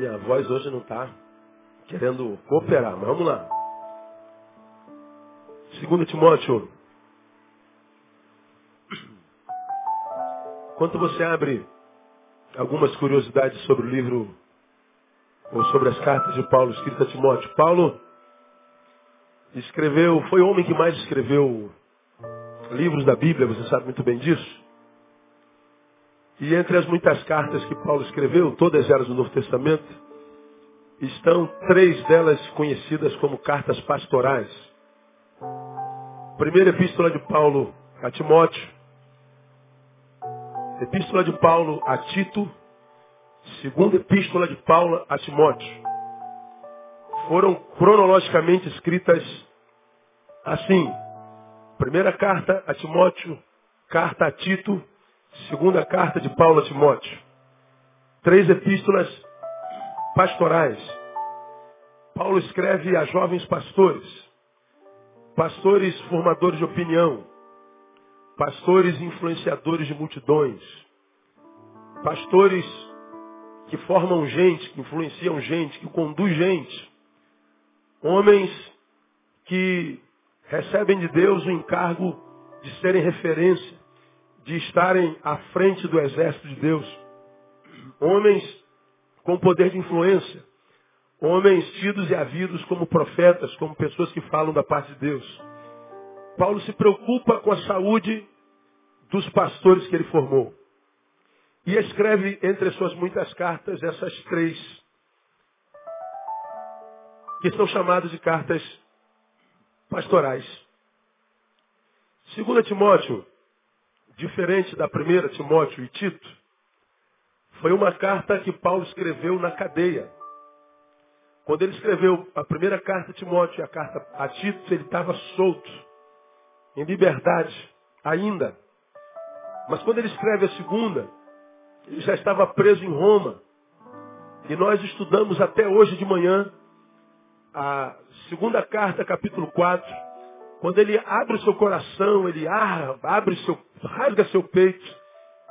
Minha voz hoje não está querendo cooperar, mas vamos lá. 2 Timóteo. Enquanto você abre algumas curiosidades sobre o livro, ou sobre as cartas de Paulo escritas a Timóteo. Paulo escreveu, foi o homem que mais escreveu livros da Bíblia, você sabe muito bem disso. E entre as muitas cartas que Paulo escreveu, todas elas no Novo Testamento, estão três delas conhecidas como cartas pastorais. Primeira epístola de Paulo a Timóteo, epístola de Paulo a Tito, segunda epístola de Paulo a Timóteo. Foram cronologicamente escritas assim. Primeira carta a Timóteo, carta a Tito, segunda carta de Paulo a Timóteo. Três epístolas pastorais. Paulo escreve a jovens pastores, pastores formadores de opinião, pastores influenciadores de multidões, pastores que formam gente, que influenciam gente, que conduz gente, homens que recebem de Deus o encargo de serem referência, de estarem à frente do exército de Deus. Homens com poder de influência. Homens tidos e havidos como profetas, como pessoas que falam da parte de Deus. Paulo se preocupa com a saúde dos pastores que ele formou. E escreve entre as suas muitas cartas essas três, que são chamadas de cartas pastorais. Segunda Timóteo, diferente da primeira Timóteo e Tito, foi uma carta que Paulo escreveu na cadeia. Quando ele escreveu a primeira carta a Timóteo e a carta a Tito, ele estava solto, em liberdade ainda. Mas quando ele escreve a segunda, ele já estava preso em Roma. E nós estudamos até hoje de manhã a segunda carta, capítulo 4, quando ele abre o seu coração, ele abre seu, rasga seu peito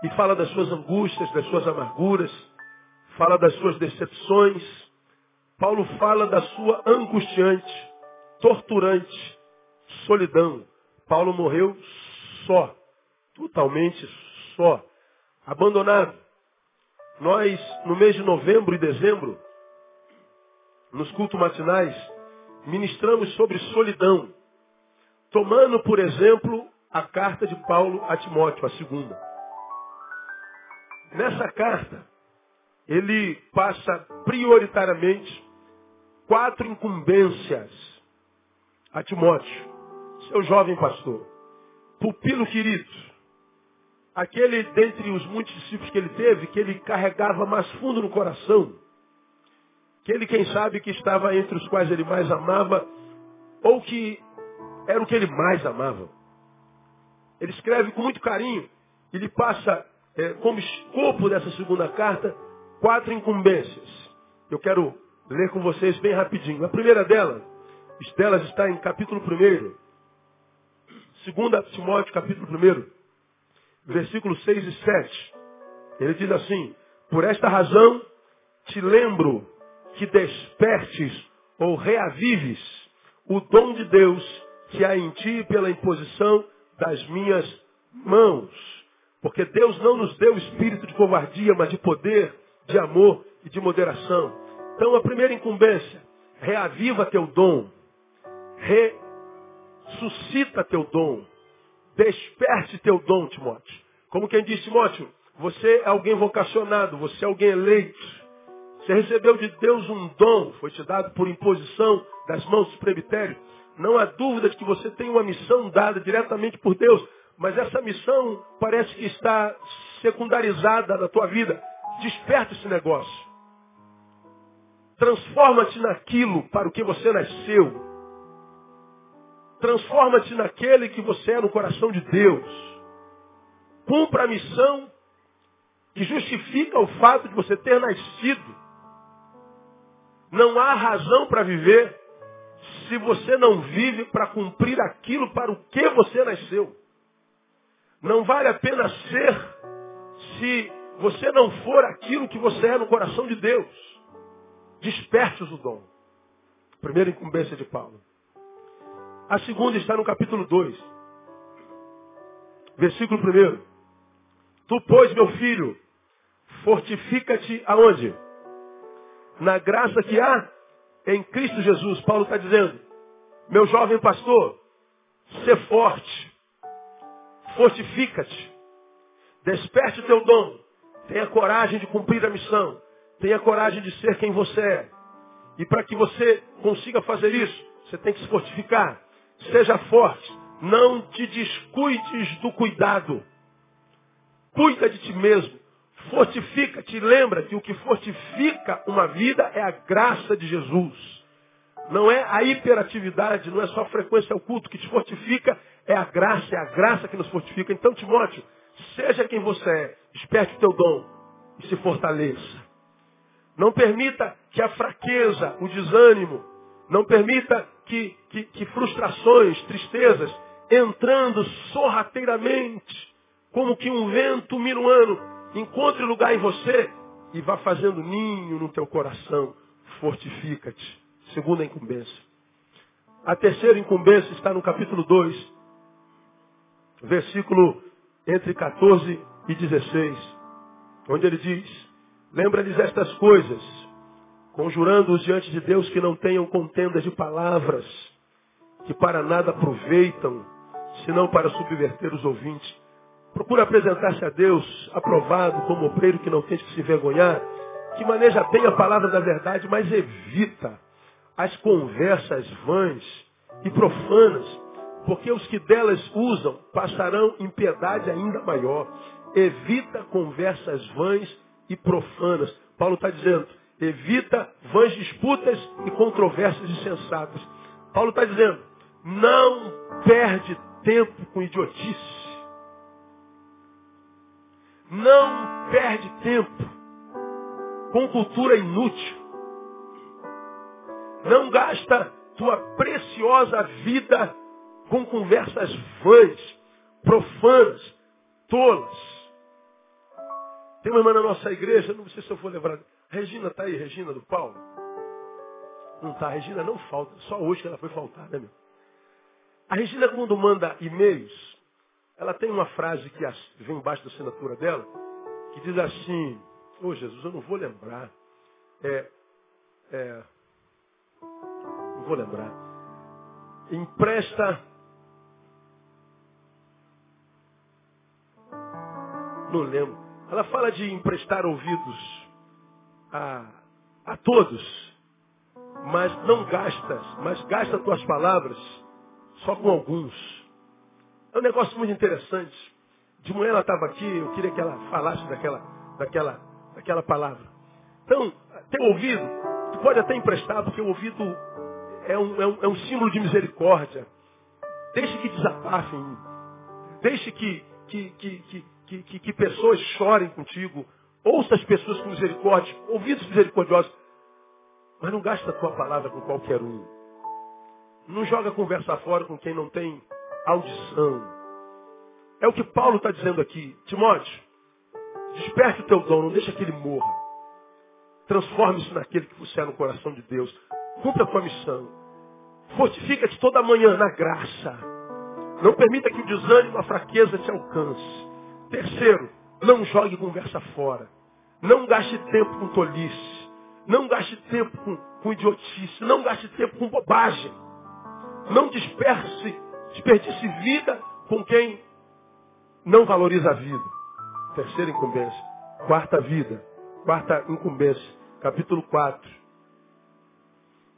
e fala das suas angústias, das suas amarguras, fala das suas decepções. Paulo fala da sua angustiante, torturante solidão. Paulo morreu só, totalmente só, abandonado. Nós, no mês de novembro e dezembro, nos cultos matinais, ministramos sobre solidão, tomando, por exemplo, a carta de Paulo a Timóteo, a segunda. Nessa carta, ele passa prioritariamente quatro incumbências a Timóteo, seu jovem pastor. Pupilo querido, aquele dentre os muitos discípulos que ele teve, que ele carregava mais fundo no coração, Aquele, quem sabe, que estava entre os quais ele mais amava, ou que era o que ele mais amava. Ele escreve com muito carinho, e lhe passa, é, como escopo dessa segunda carta, quatro incumbências. Eu quero ler com vocês bem rapidinho. A primeira delas, delas está em capítulo 1. Segunda Timóteo, capítulo 1, versículos 6 e 7. Ele diz assim, por esta razão te lembro que despertes ou reavives o dom de Deus que há em ti pela imposição das minhas mãos. Porque Deus não nos deu espírito de covardia, mas de poder, de amor e de moderação. Então a primeira incumbência, reaviva teu dom. Ressuscita teu dom. Desperte teu dom, Timóteo. Como quem diz, Timóteo, você é alguém vocacionado, você é alguém eleito. Você recebeu de Deus um dom, foi te dado por imposição das mãos do presbitério. Não há dúvida de que você tem uma missão dada diretamente por Deus, mas essa missão parece que está secundarizada na tua vida. Desperta esse negócio. Transforma-te naquilo para o que você nasceu. Transforma-te naquele que você é no coração de Deus. Cumpra a missão que justifica o fato de você ter nascido. Não há razão para viver se você não vive para cumprir aquilo para o que você nasceu. Não vale a pena ser se você não for aquilo que você é no coração de Deus. Desperte-os o dom. Primeira incumbência de Paulo. A segunda está no capítulo 2. Versículo 1. Tu, pois, meu filho, fortifica-te aonde? Na graça que há em Cristo Jesus. Paulo está dizendo, meu jovem pastor, ser forte, fortifica-te, desperte o teu dom, tenha coragem de cumprir a missão, tenha coragem de ser quem você é. E para que você consiga fazer isso, você tem que se fortificar. Seja forte. Não te descuides do cuidado. Cuida de ti mesmo. Fortifica-te. Lembra que o que fortifica uma vida é a graça de Jesus. Não é a hiperatividade, não é só a frequência ao culto. que te fortifica é a graça, é a graça que nos fortifica. Então, Timóteo, seja quem você é. Desperte o teu dom e se fortaleça. Não permita que a fraqueza, o desânimo, não permita que, que, que frustrações, tristezas, entrando sorrateiramente, como que um vento minuano, encontre lugar em você e vá fazendo ninho no teu coração. Fortifica-te. Segunda incumbência. A terceira incumbência está no capítulo 2, versículo entre 14 e 16, onde ele diz, lembra-lhes estas coisas, conjurando-os diante de Deus que não tenham contendas de palavras, que para nada aproveitam, senão para subverter os ouvintes. Procura apresentar-se a Deus aprovado como obreiro que não tem que se envergonhar, que maneja bem a palavra da verdade, mas evita as conversas vãs e profanas, porque os que delas usam passarão em piedade ainda maior. Evita conversas vãs e profanas. Paulo está dizendo, Evita vãs disputas e controvérsias insensatas. Paulo está dizendo, não perde tempo com idiotice. Não perde tempo com cultura inútil. Não gasta tua preciosa vida com conversas vãs, profanas, tolas. Tem uma irmã na nossa igreja, não sei se eu vou lembrar Regina está aí, Regina do Paulo? Não está, Regina não falta, só hoje que ela foi faltar, né, meu? A Regina, quando manda e-mails, ela tem uma frase que vem embaixo da assinatura dela, que diz assim, ô oh, Jesus, eu não vou lembrar. É, é, não vou lembrar. Empresta. Não lembro. Ela fala de emprestar ouvidos a, a todos, mas não gastas, mas gasta tuas palavras só com alguns. É um negócio muito interessante. De manhã ela estava aqui, eu queria que ela falasse daquela, daquela, daquela palavra. Então, teu ouvido, tu pode até emprestar, porque o ouvido é um, é um, é um símbolo de misericórdia. Deixe que desabafem. Deixe que, que, que, que, que, pessoas chorem contigo. Ouça as pessoas com misericórdia, ouvidos misericordiosos. Mas não gasta a tua palavra com qualquer um. Não joga conversa fora com quem não tem audição. É o que Paulo está dizendo aqui. Timóteo, desperte o teu dom, não deixa que ele morra. Transforme-se naquele que você é no coração de Deus. Cumpra a tua missão. Fortifica-te toda manhã na graça. Não permita que o desânimo, a fraqueza te alcance. Terceiro, não jogue conversa fora. Não gaste tempo com tolice. Não gaste tempo com, com idiotice. Não gaste tempo com bobagem. Não disperse, desperdice vida com quem não valoriza a vida. Terceira incumbência. Quarta vida. Quarta incumbência. Capítulo 4.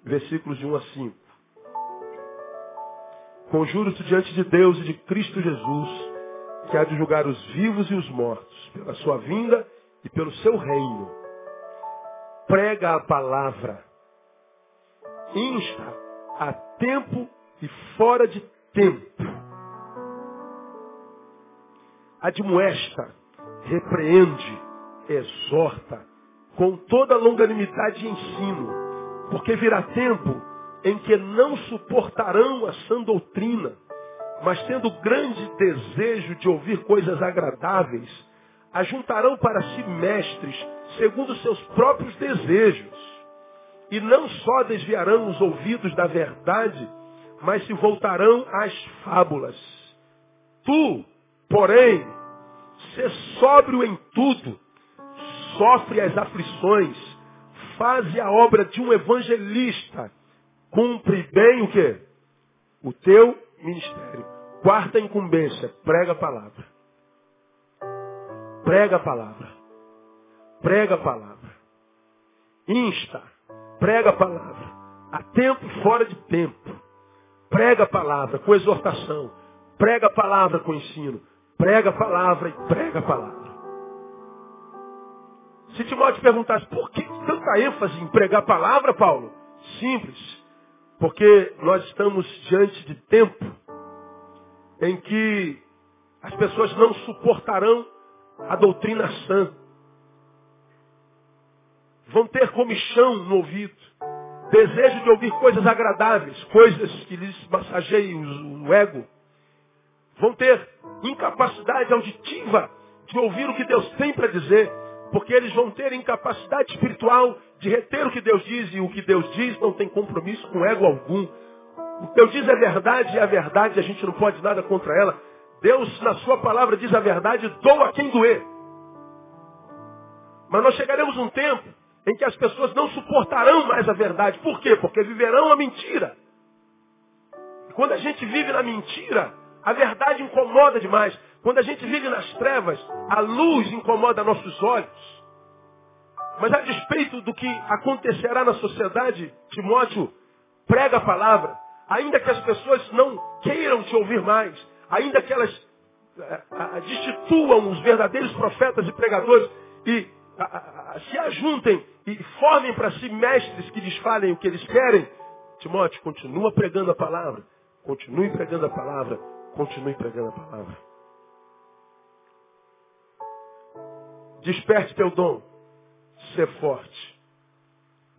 Versículos de 1 a 5. Conjuro-te diante de Deus e de Cristo Jesus que há de julgar os vivos e os mortos, pela sua vinda e pelo seu reino. Prega a palavra. Insta a tempo e fora de tempo. Admoesta, repreende, exorta, com toda longanimidade e ensino, porque virá tempo em que não suportarão a sã doutrina, mas tendo grande desejo de ouvir coisas agradáveis, ajuntarão para si mestres, segundo seus próprios desejos, E não só desviarão os ouvidos da verdade, mas se voltarão às fábulas. Tu, porém, ser sóbrio em tudo, sofre as aflições, faz a obra de um evangelista, cumpre bem o que? O teu ministério. Quarta incumbência, prega a palavra. Prega a palavra. Prega a palavra. Insta, prega a palavra. A tempo e fora de tempo. Prega a palavra com exortação. Prega a palavra com ensino. Prega a palavra e prega a palavra. Se Timóteo perguntasse por que tanta ênfase em pregar a palavra, Paulo? Simples. Porque nós estamos diante de tempo em que as pessoas não suportarão a doutrina sã. Vão ter comichão no ouvido, desejo de ouvir coisas agradáveis, coisas que lhes massageiem o ego. Vão ter incapacidade auditiva de ouvir o que Deus tem para dizer, porque eles vão ter incapacidade espiritual de reter o que Deus diz, e o que Deus diz não tem compromisso com ego algum. O que Deus diz é verdade, e a verdade a gente não pode nada contra ela. Deus, na sua palavra, diz a verdade, doa quem doer. Mas nós chegaremos um tempo em que as pessoas não suportarão mais a verdade. Por quê? Porque viverão a mentira. Quando a gente vive na mentira, a verdade incomoda demais. Quando a gente vive nas trevas, a luz incomoda nossos olhos. Mas a despeito do que acontecerá na sociedade, Timóteo prega a palavra. Ainda que as pessoas não queiram te ouvir mais, ainda que elas é, destituam os verdadeiros profetas e pregadores e se ajuntem e formem para si mestres que lhes falem o que eles querem, Timóteo, continua pregando a palavra. Continue pregando a palavra. Continue pregando a palavra. Desperte teu dom. Ser forte.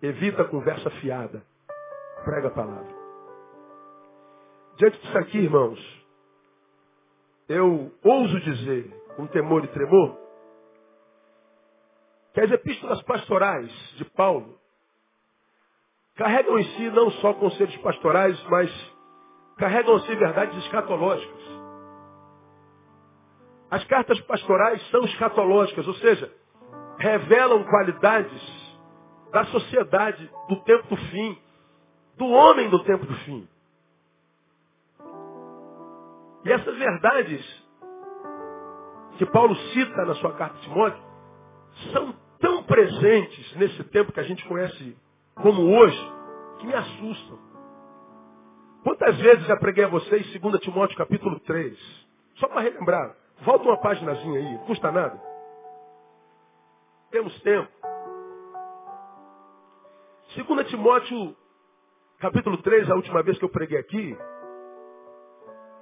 Evita a conversa fiada. Prega a palavra. Diante disso aqui, irmãos, eu ouso dizer, com temor e tremor, que as epístolas pastorais de Paulo carregam em si não só conselhos pastorais, mas carregam-se verdades escatológicas. As cartas pastorais são escatológicas, ou seja, revelam qualidades da sociedade do tempo do fim, do homem do tempo do fim. E essas verdades que Paulo cita na sua carta de Timóteo são tão presentes nesse tempo que a gente conhece como hoje, que me assustam. Quantas vezes já preguei a vocês 2 Timóteo capítulo 3? Só para relembrar. Volta uma paginazinha aí, custa nada. Temos tempo. 2 Timóteo capítulo 3, a última vez que eu preguei aqui,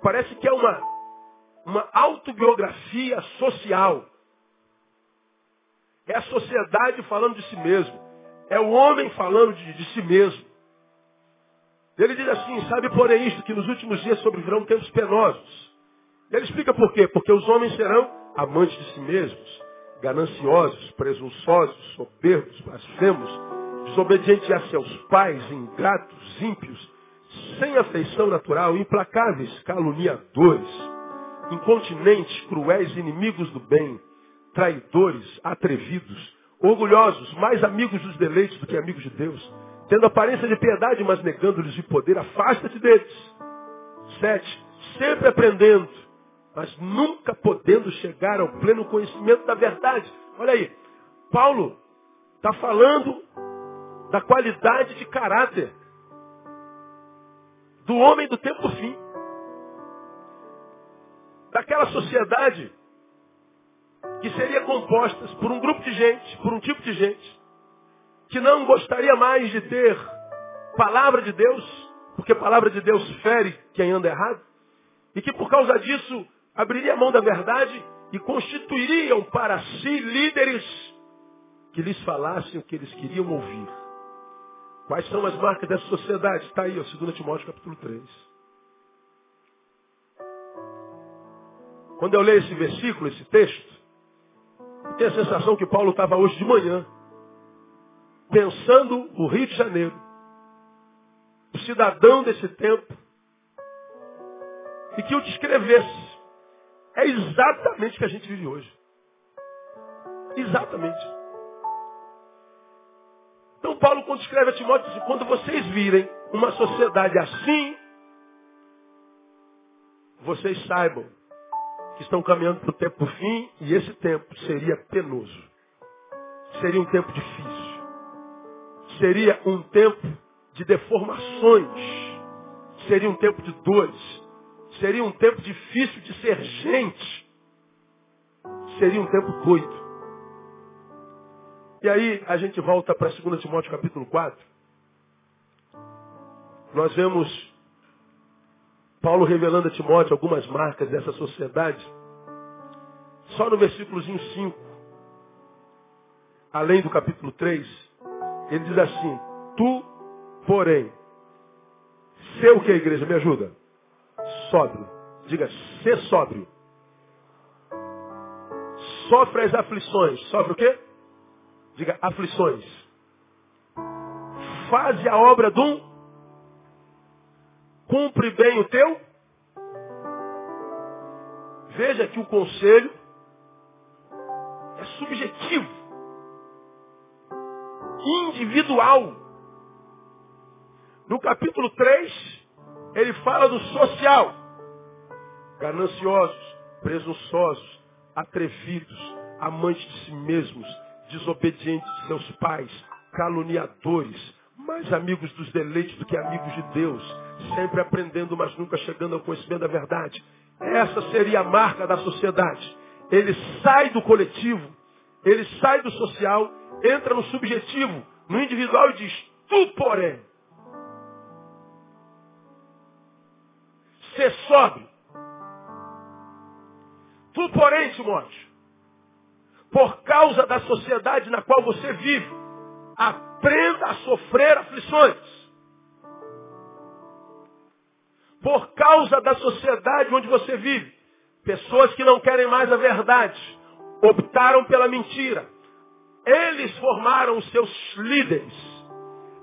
parece que é uma, uma autobiografia social. É a sociedade falando de si mesmo. É o homem falando de, de si mesmo. Ele diz assim, sabe porém isto, que nos últimos dias sobrevirão tempos penosos. Ele explica por quê. Porque os homens serão amantes de si mesmos, gananciosos, presunçosos, soberbos, blasfemos, desobedientes a seus pais, ingratos, ímpios, sem afeição natural, implacáveis, caluniadores, incontinentes, cruéis, inimigos do bem, traidores, atrevidos, orgulhosos, mais amigos dos deleites do que amigos de Deus, tendo aparência de piedade, mas negando-lhes o poder, afasta-te deles. Sete, sempre aprendendo, mas nunca podendo chegar ao pleno conhecimento da verdade. Olha aí, Paulo está falando da qualidade de caráter do homem do tempo fim. Daquela sociedade que seria composta por um grupo de gente, por um tipo de gente, que não gostaria mais de ter palavra de Deus, porque palavra de Deus fere quem anda errado, e que por causa disso abriria a mão da verdade e constituiriam para si líderes que lhes falassem o que eles queriam ouvir. Quais são as marcas dessa sociedade? Está aí, ó, 2 Timóteo capítulo 3. Quando eu leio esse versículo, esse texto, tenho a sensação que Paulo estava hoje de manhã pensando o Rio de Janeiro, o cidadão desse tempo, e que o descrevesse. É exatamente o que a gente vive hoje. Exatamente. Então Paulo, quando escreve a Timóteo, diz, quando vocês virem uma sociedade assim, vocês saibam estão caminhando para o tempo fim e esse tempo seria penoso. Seria um tempo difícil. Seria um tempo de deformações. Seria um tempo de dores. Seria um tempo difícil de ser gente. Seria um tempo doido. E aí a gente volta para 2 Timóteo capítulo 4. Nós vemos Paulo revelando a Timóteo algumas marcas dessa sociedade. Só no versículo 5, além do capítulo 3, ele diz assim, tu, porém, ser o que a igreja? Me ajuda. Sóbrio. Diga, ser sóbrio. Sofre as aflições. Sofre o quê? Diga, aflições. Faze a obra de um Cumpre bem o teu? Veja que o conselho é subjetivo, individual. No capítulo 3, ele fala do social. Gananciosos, presunçosos, atrevidos, amantes de si mesmos, desobedientes de seus pais, caluniadores, mais amigos dos deleites do que amigos de Deus, sempre aprendendo, mas nunca chegando ao conhecimento da verdade. Essa seria a marca da sociedade. Ele sai do coletivo, ele sai do social, entra no subjetivo, no individual e diz, tu porém, ser sobe. Tu porém, Timóteo, por causa da sociedade na qual você vive, aprenda a sofrer aflições. por causa da sociedade onde você vive. Pessoas que não querem mais a verdade, optaram pela mentira. Eles formaram os seus líderes.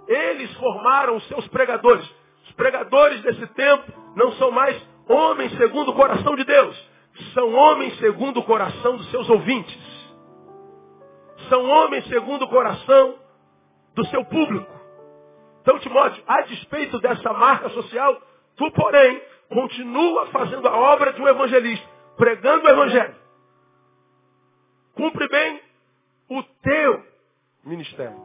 Eles formaram os seus pregadores. Os pregadores desse tempo não são mais homens segundo o coração de Deus. São homens segundo o coração dos seus ouvintes. São homens segundo o coração do seu público. Então, Timóteo, a despeito dessa marca social, Tu, porém, continua fazendo a obra de um evangelista, pregando o evangelho. Cumpre bem o teu ministério.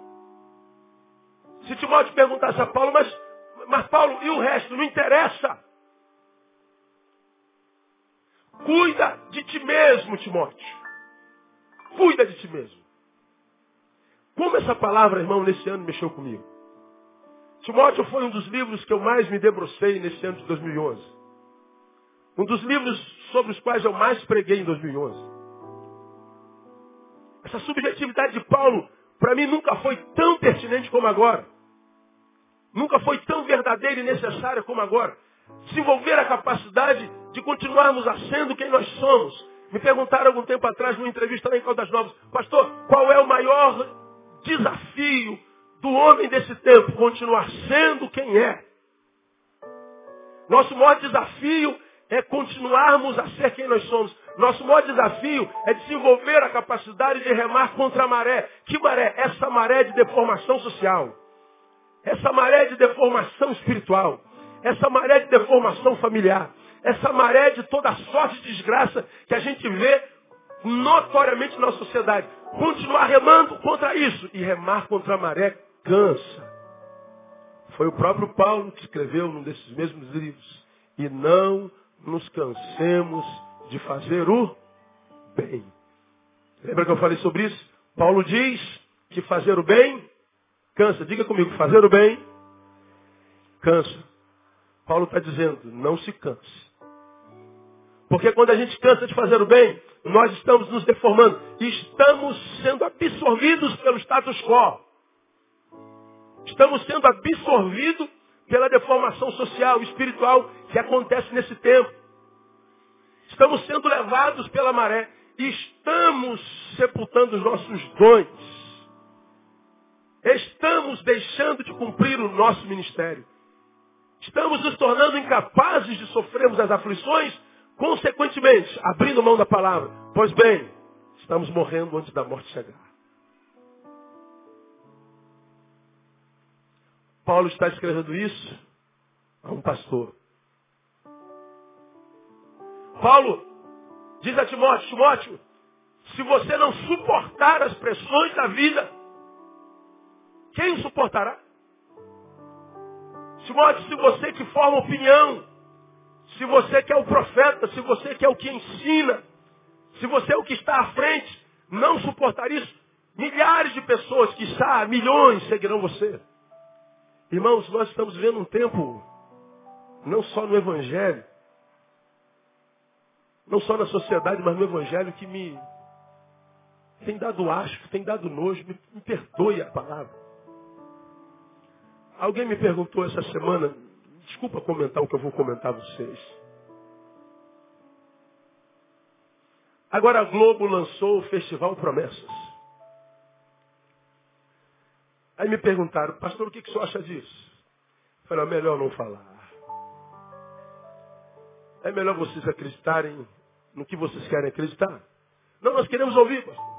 Se Timóteo perguntasse a Paulo, mas, mas Paulo, e o resto? Não interessa. Cuida de ti mesmo, Timóteo. Cuida de ti mesmo. Como essa palavra, irmão, nesse ano mexeu comigo? Timóteo foi um dos livros que eu mais me debrucei nesse ano de 2011. Um dos livros sobre os quais eu mais preguei em 2011. Essa subjetividade de Paulo, para mim, nunca foi tão pertinente como agora. Nunca foi tão verdadeira e necessária como agora. Desenvolver a capacidade de continuarmos a sendo quem nós somos. Me perguntaram algum tempo atrás, numa entrevista lá em Caldas Novas, pastor, qual é o maior desafio do homem desse tempo continuar sendo quem é. Nosso maior desafio é continuarmos a ser quem nós somos. Nosso maior desafio é desenvolver a capacidade de remar contra a maré. Que maré? Essa maré de deformação social. Essa maré de deformação espiritual. Essa maré de deformação familiar. Essa maré de toda sorte de desgraça que a gente vê notoriamente na sociedade. Continuar remando contra isso e remar contra a maré cansa. Foi o próprio Paulo que escreveu num desses mesmos livros. E não nos cansemos de fazer o bem. Lembra que eu falei sobre isso? Paulo diz que fazer o bem cansa. Diga comigo, fazer o bem cansa. Paulo está dizendo, não se canse. Porque quando a gente cansa de fazer o bem, nós estamos nos deformando. Estamos sendo absorvidos pelo status quo. Estamos sendo absorvidos pela deformação social espiritual que acontece nesse tempo. Estamos sendo levados pela maré. Estamos sepultando os nossos dons. estamos deixando de cumprir o nosso ministério. Estamos nos tornando incapazes de sofrermos as aflições, consequentemente, abrindo mão da palavra. Pois bem, estamos morrendo antes da morte chegar. Paulo está escrevendo isso a um pastor. Paulo diz a Timóteo, Timóteo, se você não suportar as pressões da vida, quem suportará? Timóteo, se você que forma opinião, se você que é o profeta, se você que é o que ensina, se você é o que está à frente, não suportar isso, milhares de pessoas, que está, milhões seguirão você. Irmãos, nós estamos vivendo um tempo, não só no Evangelho, não só na sociedade, mas no Evangelho, que me tem dado asco, tem dado nojo, me, me perdoe a palavra. Alguém me perguntou essa semana, desculpa comentar o que eu vou comentar a vocês. Agora a Globo lançou o Festival Promessas. Aí me perguntaram, pastor, o que, que o senhor acha disso? Eu falei, é melhor não falar. É melhor vocês acreditarem no que vocês querem acreditar. Não, nós queremos ouvir, pastor.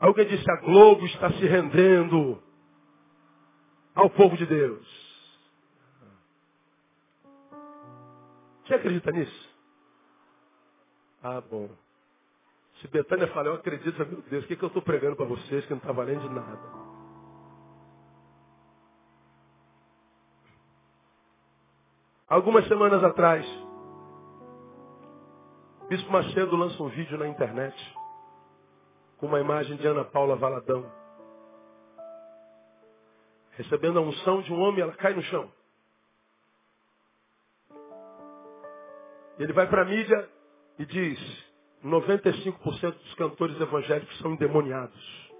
Alguém disse, a Globo está se rendendo ao povo de Deus. Você acredita nisso? Ah, bom. Se Betânia fala, eu acredito, meu Deus, o que, que eu estou pregando para vocês que não está valendo de nada? Algumas semanas atrás, Bispo Macedo lança um vídeo na internet com uma imagem de Ana Paula Valadão. Recebendo a unção de um homem, ela cai no chão. Ele vai para a mídia e diz: 95% dos cantores evangélicos são endemoniados.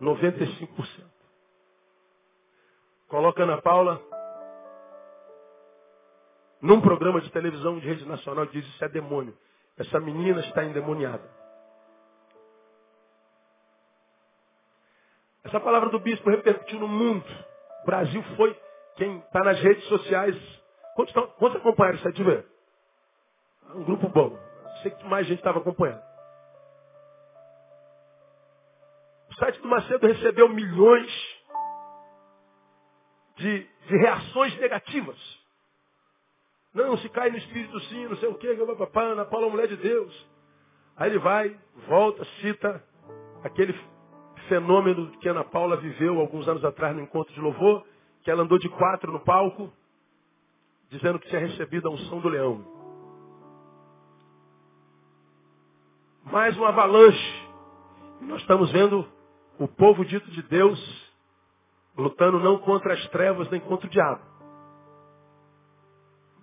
95%. Coloca Ana Paula num programa de televisão de rede nacional diz: Isso é demônio. Essa menina está endemoniada. Essa palavra do bispo repercutiu no mundo. O Brasil foi quem está nas redes sociais. Quantos, quantos acompanharam? Deixa eu ver. Um grupo bom. Sei que mais gente estava acompanhando. O site do Macedo recebeu milhões de, de reações negativas. Não, se cai no espírito sim, não sei o quê, papapá, Ana Paula é mulher de Deus. Aí ele vai, volta, cita aquele fenômeno que Ana Paula viveu alguns anos atrás no encontro de louvor, que ela andou de quatro no palco, dizendo que tinha recebido a unção do leão. Mais uma avalanche. Nós estamos vendo o povo dito de Deus lutando não contra as trevas nem contra o diabo.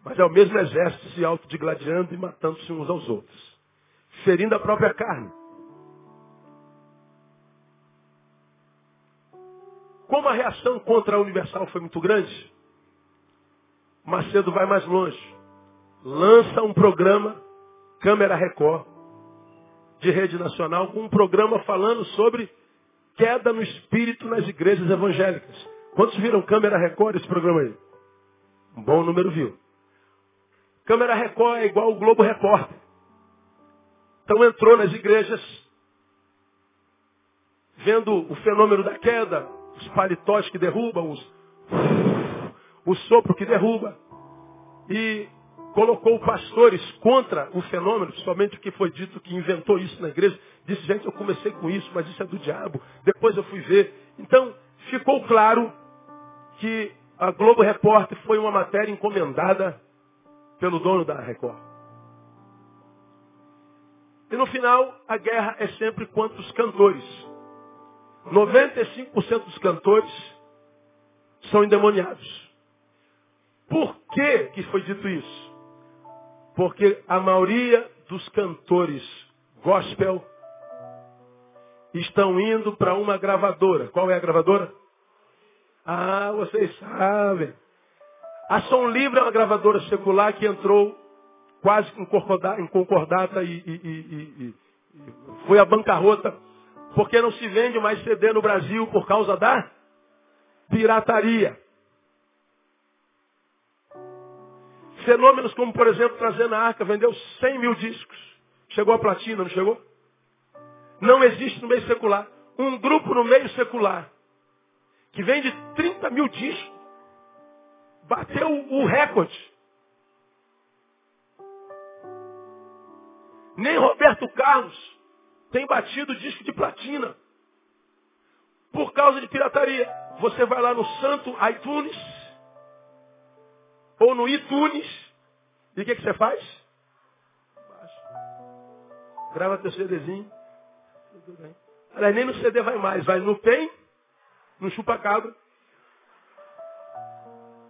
Mas é o mesmo exército se autodigladiando e matando-se uns aos outros. Ferindo a própria carne. Como a reação contra a Universal foi muito grande, Macedo vai mais longe. Lança um programa, Câmera Record, de rede nacional, com um programa falando sobre queda no espírito nas igrejas evangélicas. Quantos viram Câmera Record esse programa aí? Um bom número viu. Câmera Record é igual o Globo Repórter. Então entrou nas igrejas, vendo o fenômeno da queda, os paletós que derrubam, os, o sopro que derruba. E colocou pastores contra o fenômeno, somente o que foi dito que inventou isso na igreja. Disse, gente, eu comecei com isso, mas isso é do diabo. Depois eu fui ver. Então, ficou claro que a Globo Repórter foi uma matéria encomendada pelo dono da Record. E no final, a guerra é sempre contra os cantores. 95% dos cantores são endemoniados. Por que, que foi dito isso? Porque a maioria dos cantores gospel estão indo para uma gravadora. Qual é a gravadora? Ah, vocês sabem. A Som Livre é uma gravadora secular que entrou quase em concordata, e, e, e, e foi à bancarrota Porque não se vende mais CD no Brasil por causa da pirataria. Fenômenos como, por exemplo, trazer na arca, vendeu 100 mil discos. Chegou a platina, não chegou? Não existe no meio secular. Um grupo no meio secular que vende 30 mil discos bateu o recorde. Nem Roberto Carlos tem batido disco de platina. Por causa de pirataria. Você vai lá no santo iTunes ou no iTunes e o que, que você faz? Baixa. Grava teu CDzinho. Tudo bem. Aliás, nem no CD vai mais. Vai no PEN, no chupa-cabra.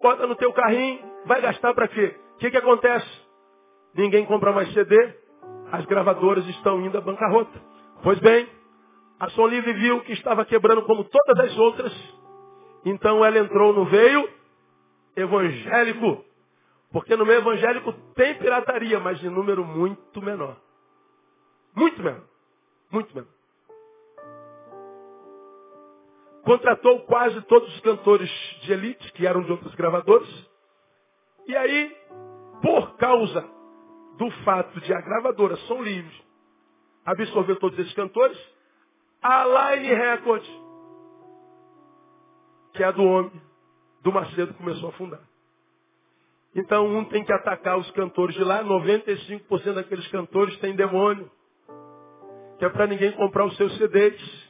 Bota no teu carrinho. Vai gastar para quê? O que, que acontece? Ninguém compra mais CD. As gravadoras estão indo à bancarrota. Pois bem, a Som Livre viu que estava quebrando como todas as outras. Então ela entrou no veio evangélico. Porque no meio evangélico tem pirataria, mas de número muito menor. Muito menor. Muito menor. Contratou quase todos os cantores de elite, que eram de outros gravadores. E aí, por causa do fato de a gravadora Som Livre absorver todos esses cantores, a Line Record, que é do homem, do Macedo, começou a fundar. Então um tem que atacar os cantores de lá, 95% daqueles cantores têm demônio, que é para ninguém comprar os seus CDs.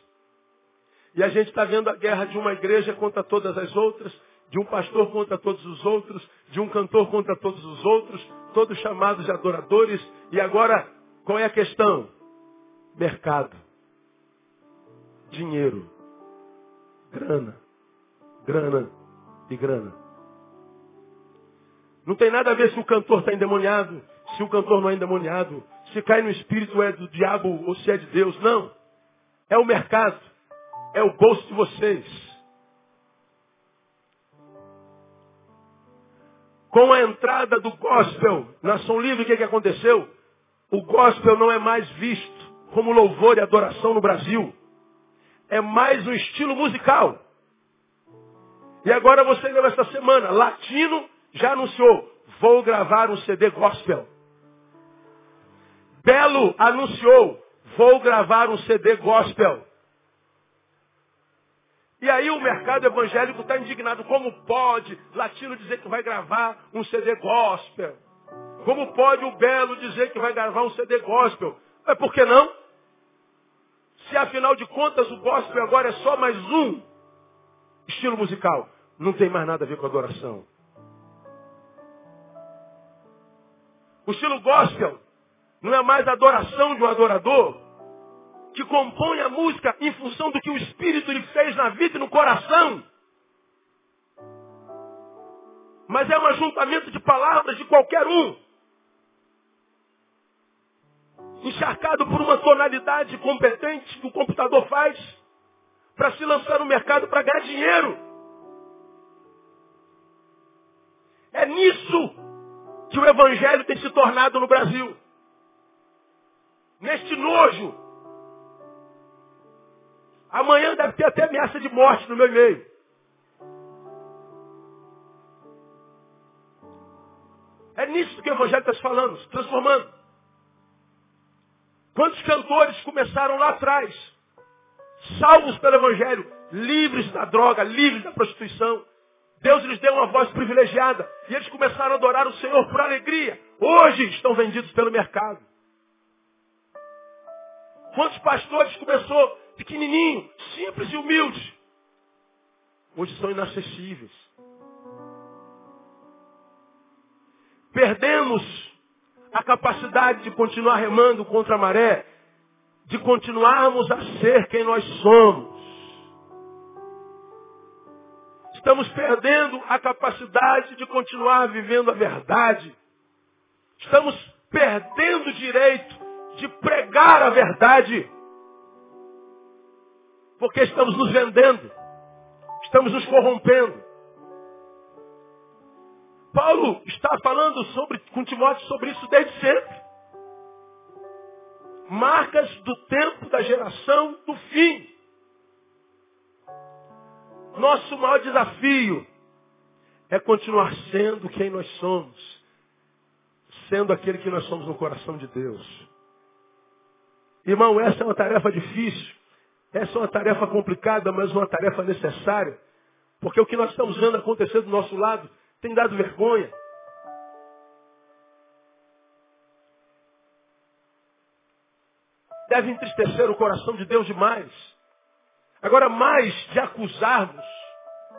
E a gente está vendo a guerra de uma igreja contra todas as outras, de um pastor contra todos os outros, de um cantor contra todos os outros, todos chamados de adoradores. E agora, qual é a questão? Mercado. Dinheiro. Grana. Grana e grana. Não tem nada a ver se o cantor está endemoniado, se o cantor não é endemoniado, se cai no espírito é do diabo ou se é de Deus. Não. É o mercado. É o bolso de vocês. Com a entrada do gospel na São Livre, o que, que aconteceu? O gospel não é mais visto como louvor e adoração no Brasil. É mais um estilo musical. E agora você leu essa semana, Latino já anunciou, vou gravar um CD gospel. Belo anunciou, vou gravar um CD gospel. E aí o mercado evangélico está indignado. Como pode Latino dizer que vai gravar um CD gospel? Como pode o Belo dizer que vai gravar um CD gospel? Mas por que não? Se afinal de contas o gospel agora é só mais um estilo musical. Não tem mais nada a ver com adoração. O estilo gospel não é mais a adoração de um adorador que compõe a música em função do que o Espírito lhe fez na vida e no coração. Mas é um ajuntamento de palavras de qualquer um encharcado por uma tonalidade competente que o computador faz para se lançar no mercado para ganhar dinheiro. Nisso que o evangelho tem se tornado no Brasil. Neste nojo. Amanhã deve ter até ameaça de morte no meu e-mail. É nisso que o evangelho está se falando, se transformando. Quantos cantores começaram lá atrás, salvos pelo Evangelho, livres da droga, livres da prostituição. Deus lhes deu uma voz privilegiada e eles começaram a adorar o Senhor por alegria. Hoje estão vendidos pelo mercado. Quantos pastores começou pequenininho, simples e humilde, hoje são inacessíveis. Perdemos a capacidade de continuar remando contra a maré, de continuarmos a ser quem nós somos. Estamos perdendo a capacidade de continuar vivendo a verdade. Estamos perdendo o direito de pregar a verdade. Porque estamos nos vendendo. Estamos nos corrompendo. Paulo está falando sobre, com Timóteo sobre isso desde sempre. marcas do tempo da geração do fim. Nosso maior desafio é continuar sendo quem nós somos, sendo aquele que nós somos no coração de Deus. Irmão, essa é uma tarefa difícil, essa é uma tarefa complicada, mas uma tarefa necessária, porque o que nós estamos vendo acontecer do nosso lado tem dado vergonha. Deve entristecer o coração de Deus demais. Agora, mais de acusarmos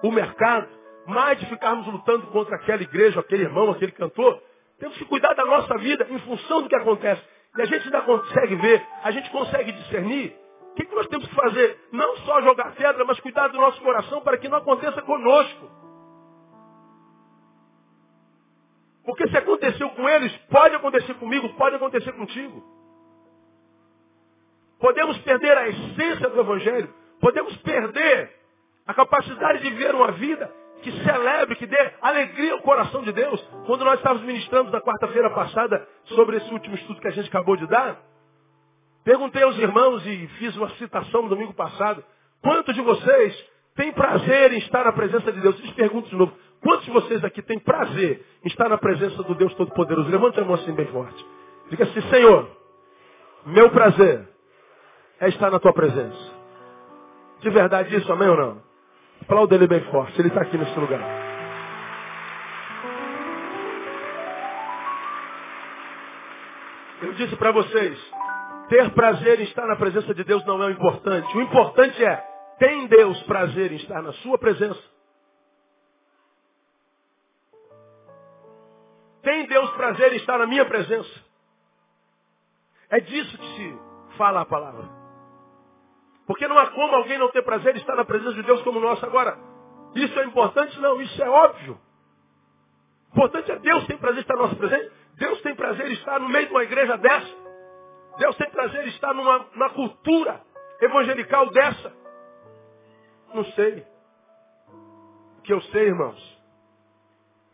o mercado, mais de ficarmos lutando contra aquela igreja, aquele irmão, aquele cantor, temos que cuidar da nossa vida em função do que acontece. E a gente ainda consegue ver, a gente consegue discernir. O que, que nós temos que fazer? Não só jogar pedra, mas cuidar do nosso coração para que não aconteça conosco. Porque se aconteceu com eles, pode acontecer comigo, pode acontecer contigo. Podemos perder a essência do Evangelho, podemos perder a capacidade de viver uma vida que celebre, que dê alegria ao coração de Deus. Quando nós estávamos ministrando na quarta-feira passada sobre esse último estudo que a gente acabou de dar, perguntei aos irmãos e fiz uma citação no domingo passado. Quantos de vocês têm prazer em estar na presença de Deus? Eu pergunto de novo. Quantos de vocês aqui têm prazer em estar na presença do Deus Todo-Poderoso? Levante a mão assim bem forte. Diga assim, Senhor, meu prazer é estar na tua presença. De verdade isso, amém ou não? Aplauda ele bem forte. Ele está aqui nesse lugar. Eu disse para vocês, ter prazer em estar na presença de Deus não é o importante. O importante é, tem Deus prazer em estar na sua presença? Tem Deus prazer em estar na minha presença? É disso que se fala a palavra. Porque não há como alguém não ter prazer em estar na presença de Deus como nós. Agora, isso é importante? Não, isso é óbvio. O importante é Deus tem prazer em estar na nossa presença. Deus tem prazer em estar no meio de uma igreja dessa. Deus tem prazer em estar numa, numa cultura evangelical dessa. Não sei. O que eu sei, irmãos,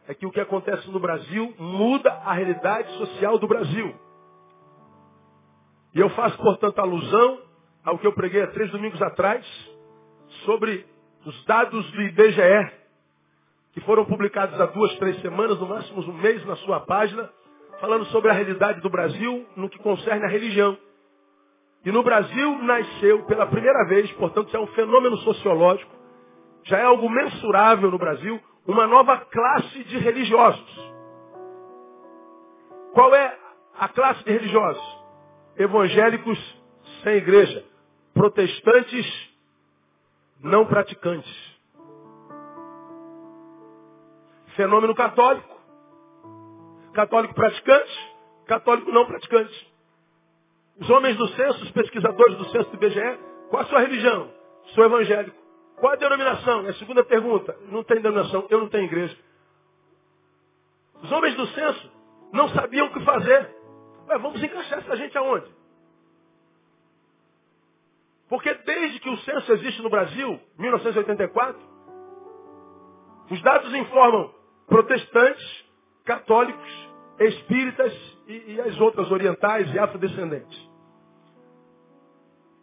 é que o que acontece no Brasil muda a realidade social do Brasil. E eu faço, portanto, alusão ao que eu preguei há três domingos atrás, sobre os dados do IBGE, que foram publicados há duas, três semanas, no máximo um mês na sua página, falando sobre a realidade do Brasil no que concerne a religião. E no Brasil nasceu pela primeira vez, portanto, é um fenômeno sociológico, já é algo mensurável no Brasil, uma nova classe de religiosos. Qual é a classe de religiosos? Evangélicos sem igreja protestantes não praticantes. Fenômeno católico. Católico praticante, católico não praticante. Os homens do censo, os pesquisadores do censo do IBGE, qual a sua religião? Sou evangélico. Qual a denominação? É a segunda pergunta. Não tem denominação, eu não tenho igreja. Os homens do censo não sabiam o que fazer. Ué, vamos encaixar essa gente aonde? Porque desde que o censo existe no Brasil, 1984, os dados informam protestantes, católicos, espíritas e, e as outras orientais e afrodescendentes.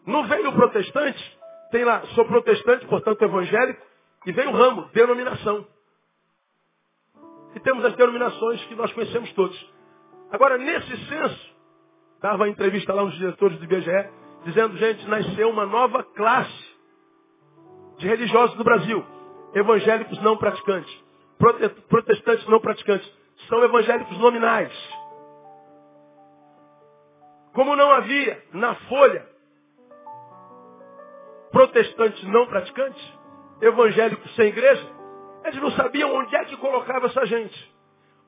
No veio protestante, tem lá, sou protestante, portanto evangélico, e vem o ramo, denominação. E temos as denominações que nós conhecemos todos. Agora, nesse censo, dava entrevista lá uns diretores do IBGE, dizendo, gente, nasceu uma nova classe de religiosos do Brasil. Evangélicos não praticantes. Protestantes não praticantes. São evangélicos nominais. Como não havia na folha protestantes não praticantes, evangélicos sem igreja, eles não sabiam onde é que colocava essa gente.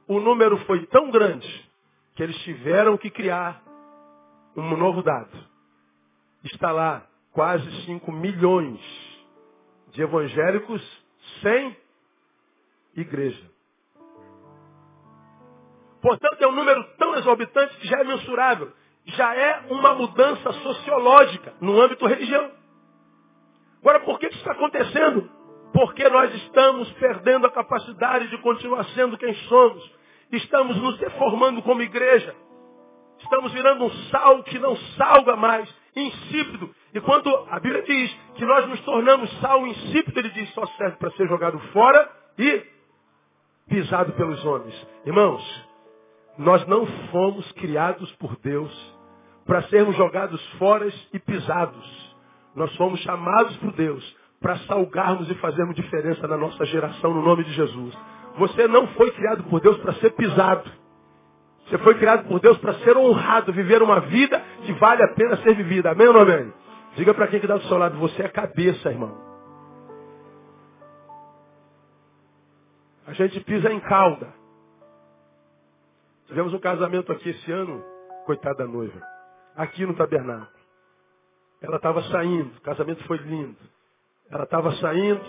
O número foi tão grande que eles tiveram que criar um novo dado está lá quase 5 milhões de evangélicos sem igreja. Portanto, é um número tão exorbitante que já é mensurável. Já é uma mudança sociológica no âmbito religião. Agora, por que isso está acontecendo? Porque nós estamos perdendo a capacidade de continuar sendo quem somos. Estamos nos deformando como igreja. Estamos virando um sal que não salga mais, insípido. E quando a Bíblia diz que nós nos tornamos sal insípido, ele diz só serve para ser jogado fora e pisado pelos homens. Irmãos, nós não fomos criados por Deus para sermos jogados fora e pisados. Nós fomos chamados por Deus para salgarmos e fazermos diferença na nossa geração, no nome de Jesus. Você não foi criado por Deus para ser pisado. Você foi criado por Deus para ser honrado, viver uma vida que vale a pena ser vivida. Amém ou não amém? Diga para quem que está do seu lado, você é cabeça, irmão. A gente pisa em cauda. Tivemos um casamento aqui esse ano, coitada da noiva, aqui no tabernáculo. Ela estava saindo, o casamento foi lindo. Ela estava saindo,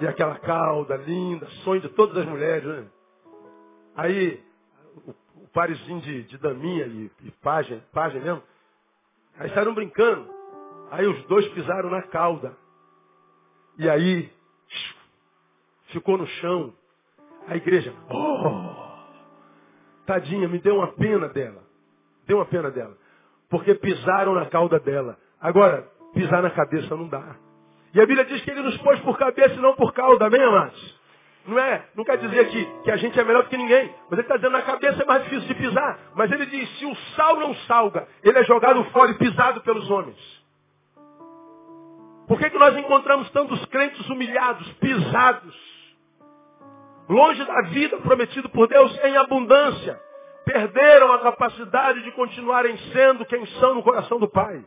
e aquela cauda linda, sonho de todas as mulheres, né? Aí, parezinho de, de daminha e, e página, página mesmo, aí saíram brincando. Aí os dois pisaram na cauda. E aí, ficou no chão. A igreja, oh! Tadinha, me deu uma pena dela. Deu uma pena dela. Porque pisaram na cauda dela. Agora, pisar na cabeça não dá. E a Bíblia diz que ele nos pôs por cabeça e não por cauda, amém, amados? Não é, não quer dizer que, que a gente é melhor do que ninguém. Mas ele está dizendo na cabeça é mais difícil de pisar. Mas ele diz, se o sal não salga, ele é jogado fora e pisado pelos homens. Por que, que nós encontramos tantos crentes humilhados, pisados? longe da vida prometida por Deus em abundância, perderam a capacidade de continuarem sendo quem são no coração do Pai.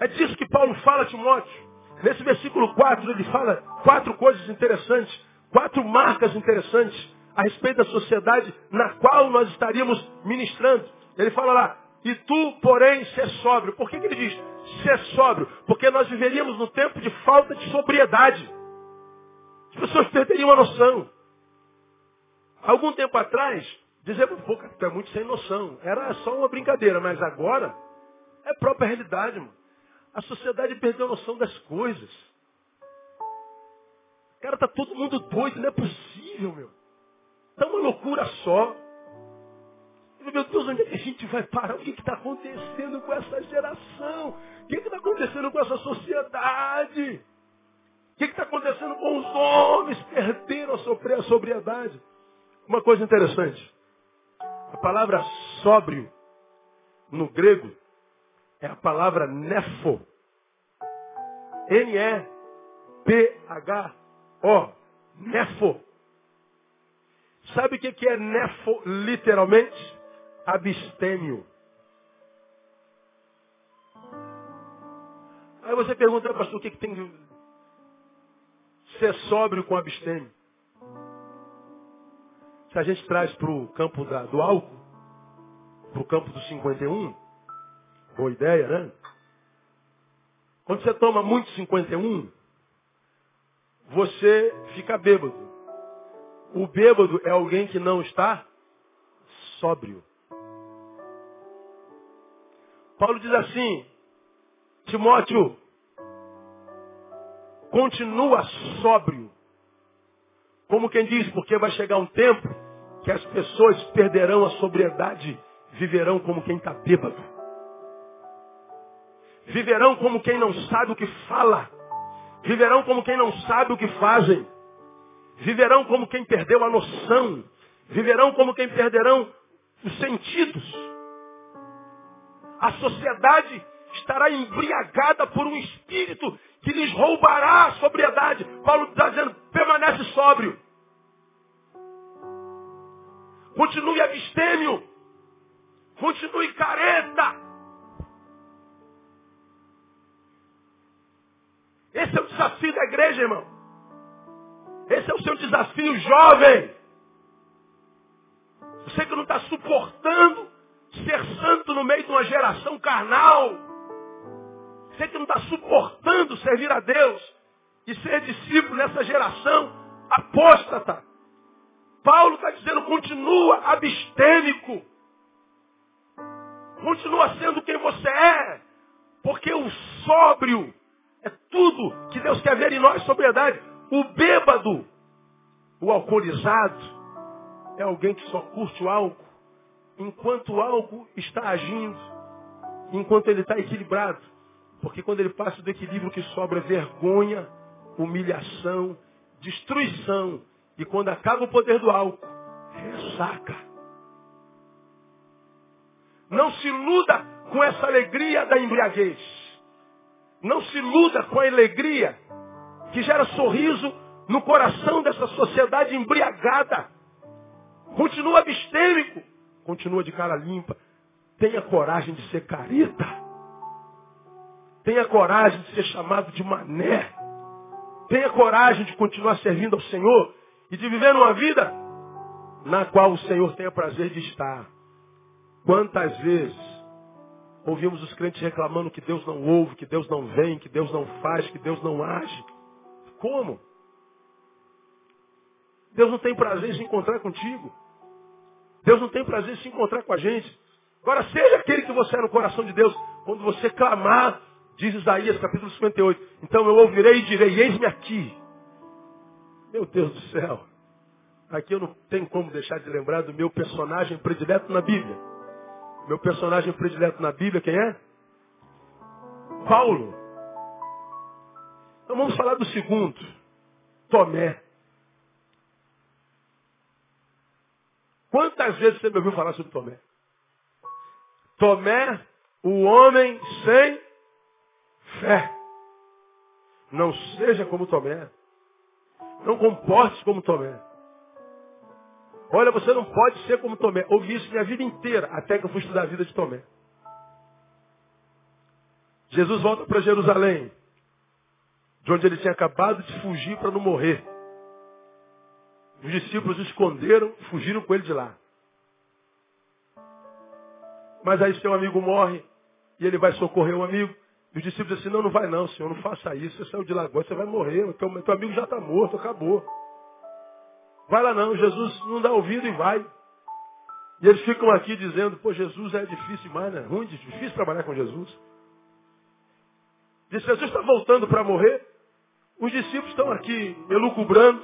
É disso que Paulo fala a Timóteo. Nesse versículo 4, ele fala quatro coisas interessantes, quatro marcas interessantes a respeito da sociedade na qual nós estaríamos ministrando. Ele fala lá, e tu, porém, ser sóbrio. Por que, que ele diz ser sóbrio? Porque nós viveríamos no tempo de falta de sobriedade. As pessoas perderiam a noção. Algum tempo atrás, dizemos, pô, cara, tu é muito sem noção. Era só uma brincadeira, mas agora é própria realidade, mano. A sociedade perdeu a noção das coisas. Cara, tá todo mundo doido, não é possível, meu. Tá uma loucura só. Meu Deus, onde é que a gente vai parar? O que está acontecendo com essa geração? O que está acontecendo com essa sociedade? que está acontecendo com os homens? Perderam a sobriedade. Uma coisa interessante. A palavra sóbrio, no grego, é a palavra nefo. N-E-P-H-O. Nefo. Sabe o que é nefo literalmente? Abstêmio. Aí você pergunta, pastor, o que, que tem ser sóbrio com abstêmio. Se a gente traz para o campo da, do álcool, para o campo do 51, boa ideia, né? Quando você toma muito 51, você fica bêbado. O bêbado é alguém que não está sóbrio. Paulo diz assim, Timóteo, continua sóbrio. Como quem diz, porque vai chegar um tempo que as pessoas perderão a sobriedade, viverão como quem está bêbado. Viverão como quem não sabe o que fala. Viverão como quem não sabe o que fazem. Viverão como quem perdeu a noção. Viverão como quem perderão os sentidos. A sociedade estará embriagada por um espírito que lhes roubará a sobriedade. Paulo está dizendo, permanece sóbrio. Continue abstêmio. Continue careta. Esse é o desafio da igreja, irmão. Esse é o seu desafio, jovem. Você que não está suportando ser santo no meio de uma geração carnal. Você que não está suportando servir a Deus e ser discípulo nessa geração apóstata. Paulo está dizendo, continua abstêmico. Continua sendo quem você é. Porque o sóbrio é tudo que Deus quer ver em nós, sobriedade. O bêbado, o alcoolizado, é alguém que só curte o álcool enquanto o álcool está agindo, enquanto ele está equilibrado. Porque quando ele passa do equilíbrio, que sobra vergonha, humilhação, destruição. E quando acaba o poder do álcool, ressaca. Não se iluda com essa alegria da embriaguez. Não se iluda com a alegria que gera sorriso no coração dessa sociedade embriagada. Continua abstêmico. Continua de cara limpa. Tenha coragem de ser careta. Tenha coragem de ser chamado de mané. Tenha coragem de continuar servindo ao Senhor e de viver uma vida na qual o Senhor tenha prazer de estar. Quantas vezes ouvimos os crentes reclamando que Deus não ouve, que Deus não vem, que Deus não faz, que Deus não age? Como? Deus não tem prazer em se encontrar contigo. Deus não tem prazer em se encontrar com a gente. Agora, seja aquele que você é no coração de Deus, quando você clamar, diz Isaías capítulo 58. Então eu ouvirei e direi, eis-me aqui. Meu Deus do céu. Aqui eu não tenho como deixar de lembrar do meu personagem predileto na Bíblia. Meu personagem predileto na Bíblia, quem é? Paulo. Então vamos falar do segundo. Tomé. Quantas vezes você me ouviu falar sobre Tomé? Tomé, o homem sem fé. Não seja como Tomé. Não comporte como Tomé. Olha, você não pode ser como Tomé. Ouvi isso minha vida inteira, até que eu fui estudar a vida de Tomé. Jesus volta para Jerusalém, de onde ele tinha acabado de fugir para não morrer. Os discípulos esconderam fugiram com ele de lá. Mas aí seu amigo morre e ele vai socorrer o amigo. E os discípulos dizem assim, não, não vai não, senhor, não faça isso, você saiu de Lagoa, você vai morrer, teu, teu amigo já está morto, acabou. Vai lá não, Jesus não dá ouvido e vai. E eles ficam aqui dizendo, pô, Jesus é difícil demais, né? Ruim, difícil trabalhar com Jesus. Diz, Jesus está voltando para morrer. Os discípulos estão aqui elucubrando.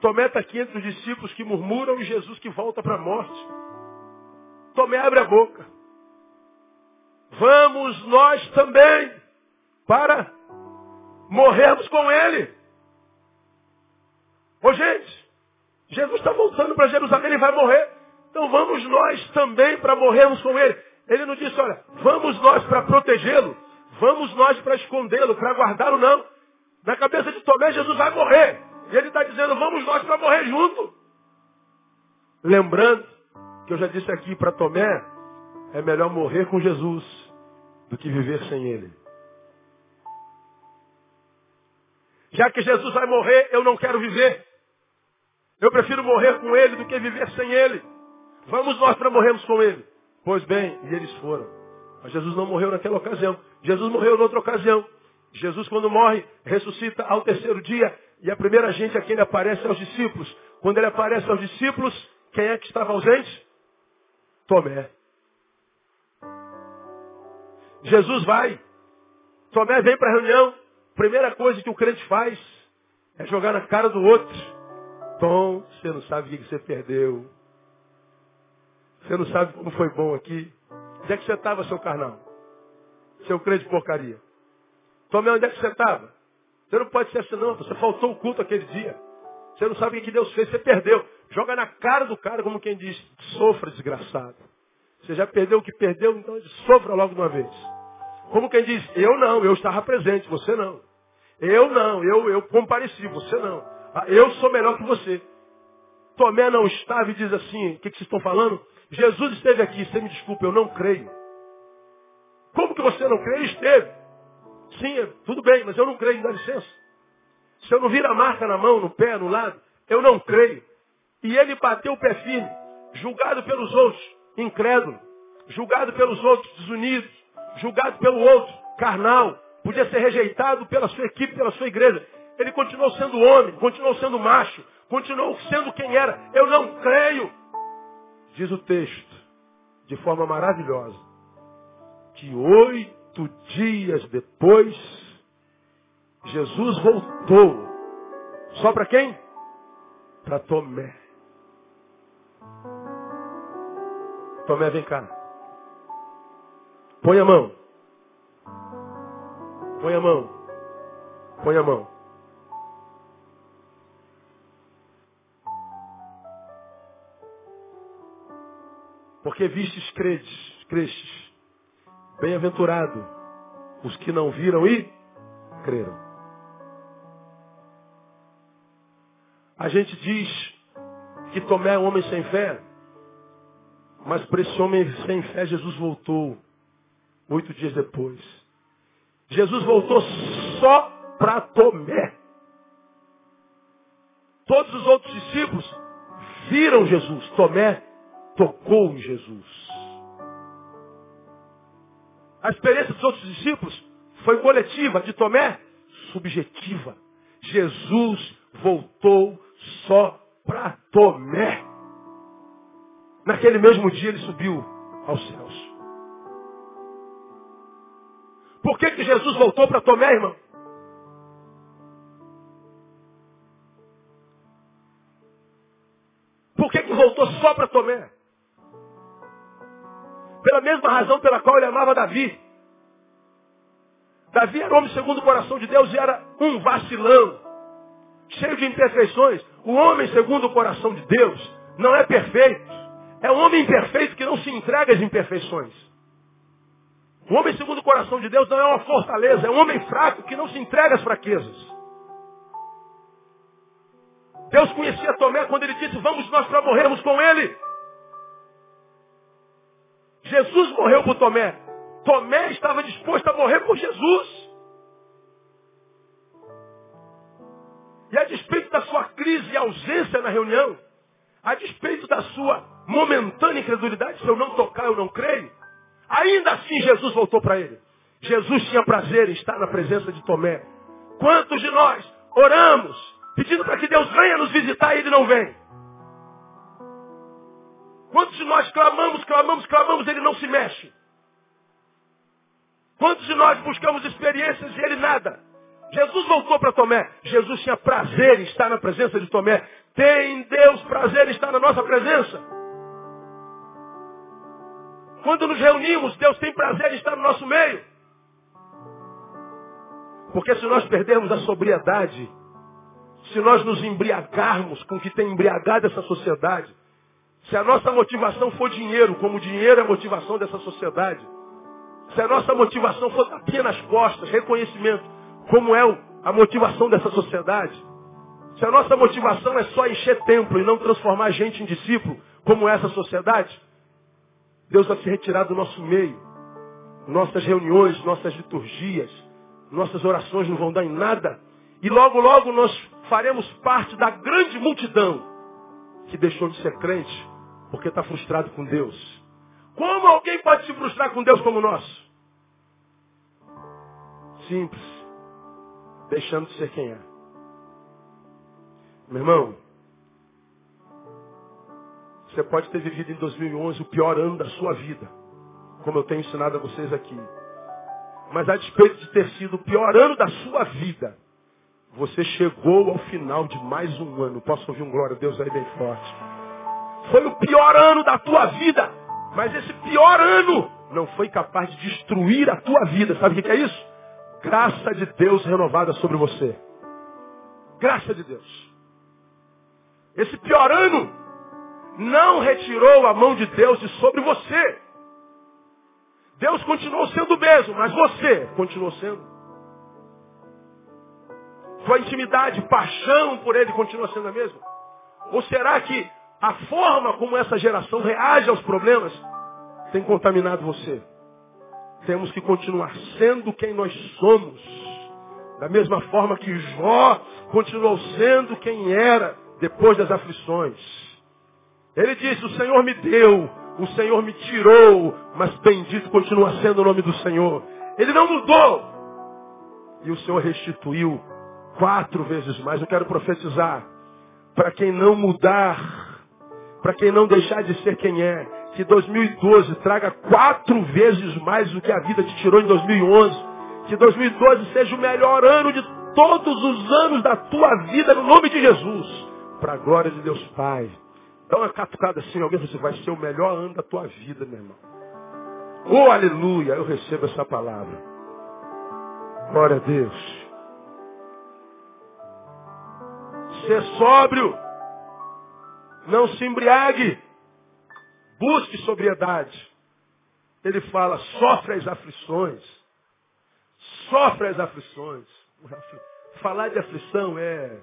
Tomé está aqui entre os discípulos que murmuram e Jesus que volta para a morte. Tomé abre a boca. Vamos nós também para morrermos com ele. Ô gente, Jesus está voltando para Jerusalém, ele vai morrer. Então vamos nós também para morrermos com ele. Ele não disse, olha, vamos nós para protegê-lo, vamos nós para escondê-lo, para guardá-lo, não. Na cabeça de Tomé, Jesus vai morrer. E ele está dizendo, vamos nós para morrer junto. Lembrando que eu já disse aqui para Tomé, é melhor morrer com Jesus do que viver sem ele. Já que Jesus vai morrer, eu não quero viver. Eu prefiro morrer com ele do que viver sem ele. Vamos nós para morrermos com ele. Pois bem, e eles foram. Mas Jesus não morreu naquela ocasião. Jesus morreu noutra ocasião. Jesus, quando morre, ressuscita ao terceiro dia. E a primeira gente a quem ele aparece é aos discípulos. Quando ele aparece aos discípulos, quem é que estava ausente? Tomé. Jesus vai. Tomé vem para a reunião. Primeira coisa que o crente faz é jogar na cara do outro. Tom, você não sabe o que você perdeu. Você não sabe como foi bom aqui. Onde é que você estava, seu carnal? Seu crente porcaria. Tomé, onde é que você estava? Você não pode ser assim, não. Você faltou o culto aquele dia. Você não sabe o que Deus fez, você perdeu. Joga na cara do cara, como quem diz, sofra, desgraçado. Você já perdeu o que perdeu, então sofra logo de uma vez. Como quem diz, eu não, eu estava presente, você não. Eu não, eu, eu compareci, você não. Ah, eu sou melhor que você. Tomé não estava e diz assim, o que, que vocês estão falando? Jesus esteve aqui, você me desculpa, eu não creio. Como que você não crê? Ele esteve. Sim, é, tudo bem, mas eu não creio, dá licença. Se eu não vir a marca na mão, no pé, no lado, eu não creio. E ele bateu o pé firme, julgado pelos outros, incrédulo, julgado pelos outros, desunidos, julgado pelo outro, carnal, podia ser rejeitado pela sua equipe, pela sua igreja. Ele continuou sendo homem, continuou sendo macho, continuou sendo quem era. Eu não creio. Diz o texto, de forma maravilhosa, que oito dias depois, Jesus voltou. Só para quem? Para Tomé. Tomé, vem cá. Põe a mão. Põe a mão. Põe a mão. Porque vistes credes, crestes. Bem-aventurado os que não viram e creram. A gente diz que Tomé é um homem sem fé, mas para esse homem sem fé Jesus voltou oito dias depois. Jesus voltou só para Tomé. Todos os outros discípulos viram Jesus. Tomé tocou em Jesus. A experiência dos outros discípulos foi coletiva, de Tomé, subjetiva. Jesus voltou só para Tomé. Naquele mesmo dia ele subiu aos céus. Por que, que Jesus voltou para Tomé, irmão? Por que, que voltou só para Tomé? Pela mesma razão pela qual ele amava Davi. Davi era homem segundo o coração de Deus e era um vacilão, cheio de imperfeições. O homem segundo o coração de Deus não é perfeito. É um homem imperfeito que não se entrega às imperfeições. O homem segundo o coração de Deus não é uma fortaleza, é um homem fraco que não se entrega às fraquezas. Deus conhecia Tomé quando ele disse, vamos nós para morrermos com ele. Jesus morreu por Tomé. Tomé estava disposto a morrer por Jesus. E a despeito da sua crise e ausência na reunião, a despeito da sua momentânea incredulidade, se eu não tocar, eu não creio, ainda assim Jesus voltou para ele. Jesus tinha prazer em estar na presença de Tomé. Quantos de nós oramos, pedindo para que Deus venha nos visitar e ele não vem? Quantos de nós clamamos, clamamos, clamamos, ele não se mexe? Quantos de nós buscamos experiências e ele nada? Jesus voltou para Tomé. Jesus tinha prazer em estar na presença de Tomé. Tem Deus prazer em estar na nossa presença? Quando nos reunimos, Deus tem prazer em estar no nosso meio. Porque se nós perdermos a sobriedade, se nós nos embriagarmos com o que tem embriagado essa sociedade, se a nossa motivação for dinheiro, como dinheiro é a motivação dessa sociedade, se a nossa motivação for tapinha nas costas, reconhecimento, como é a motivação dessa sociedade, se a nossa motivação é só encher templo e não transformar a gente em discípulo, como é essa sociedade, Deus vai se retirar do nosso meio. Nossas reuniões, nossas liturgias, nossas orações não vão dar em nada. E logo, logo nós faremos parte da grande multidão que deixou de ser crente porque está frustrado com Deus. Como alguém pode se frustrar com Deus como nós? Simples. Deixando de ser quem é. Meu irmão, você pode ter vivido em 2011 o pior ano da sua vida, como eu tenho ensinado a vocês aqui. Mas a despeito de ter sido o pior ano da sua vida, você chegou ao final de mais um ano. Posso ouvir um glória a Deus aí bem forte. Foi o pior ano da tua vida. Mas esse pior ano não foi capaz de destruir a tua vida. Sabe o que é isso? Graça de Deus renovada sobre você. Graça de Deus. Esse pior ano não retirou a mão de Deus de sobre você. Deus continuou sendo o mesmo, mas você continuou sendo. Tua intimidade, paixão por Ele continua sendo a mesma? Ou será que a forma como essa geração reage aos problemas tem contaminado você. Temos que continuar sendo quem nós somos. Da mesma forma que Jó continuou sendo quem era depois das aflições. Ele disse, o Senhor me deu, o Senhor me tirou, mas bendito continua sendo o nome do Senhor. Ele não mudou. E o Senhor restituiu quatro vezes mais. Eu quero profetizar. Para quem não mudar, para quem não deixar de ser quem é. Que 2012 traga quatro vezes mais do que a vida te tirou em 2011. Que 2012 seja o melhor ano de todos os anos da tua vida, no nome de Jesus. Para a glória de Deus Pai, Dá uma catucada assim, alguém você vai ser o melhor ano da tua vida, meu irmão. Oh, aleluia, eu recebo essa palavra. Glória a Deus. Ser sóbrio. Não se embriague. Busque sobriedade. Ele fala, sofre as aflições. Sofre as aflições. Falar de aflição é,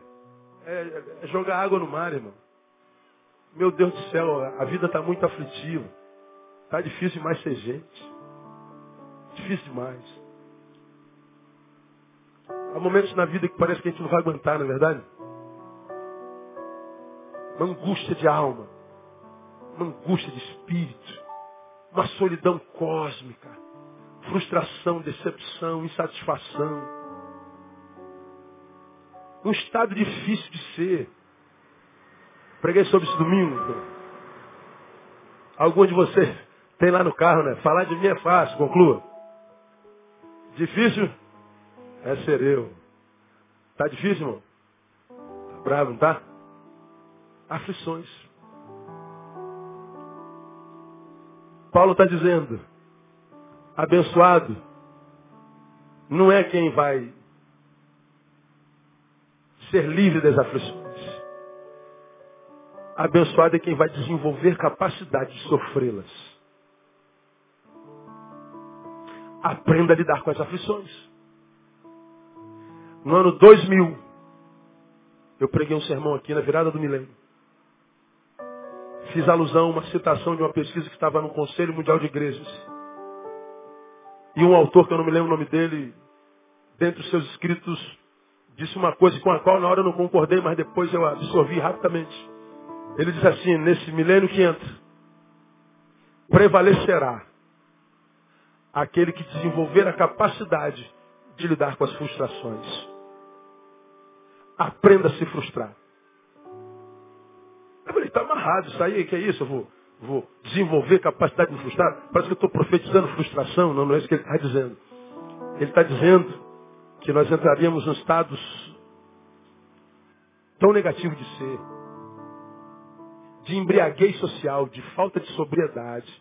é, é jogar água no mar, irmão. Meu Deus do céu, a vida está muito aflitiva. Está difícil demais ser gente. Difícil demais. Há momentos na vida que parece que a gente não vai aguentar, não é verdade? Uma angústia de alma. Uma angústia de espírito. Uma solidão cósmica. Frustração, decepção, insatisfação. Um estado difícil de ser. Preguei sobre isso domingo. Algum de vocês tem lá no carro, né? Falar de mim é fácil, conclua. Difícil é ser eu. Tá difícil, irmão? Tá bravo, não tá? Aflições. Paulo está dizendo, abençoado não é quem vai ser livre das aflições. Abençoado é quem vai desenvolver capacidade de sofrê-las. Aprenda a lidar com as aflições. No ano 2000, eu preguei um sermão aqui na virada do milênio. Fiz alusão a uma citação de uma pesquisa que estava no Conselho Mundial de Igrejas. E um autor, que eu não me lembro o nome dele, dentre os seus escritos, disse uma coisa com a qual na hora eu não concordei, mas depois eu absorvi rapidamente. Ele diz assim, nesse milênio que entra, prevalecerá aquele que desenvolver a capacidade de lidar com as frustrações. Aprenda a se frustrar. Falei, está amarrado isso aí, que é isso? Eu vou, vou desenvolver capacidade de me frustrar? Parece que eu estou profetizando frustração. Não, não é isso que ele está dizendo. Ele está dizendo que nós entraríamos em estados tão negativos de ser de embriaguez social, de falta de sobriedade,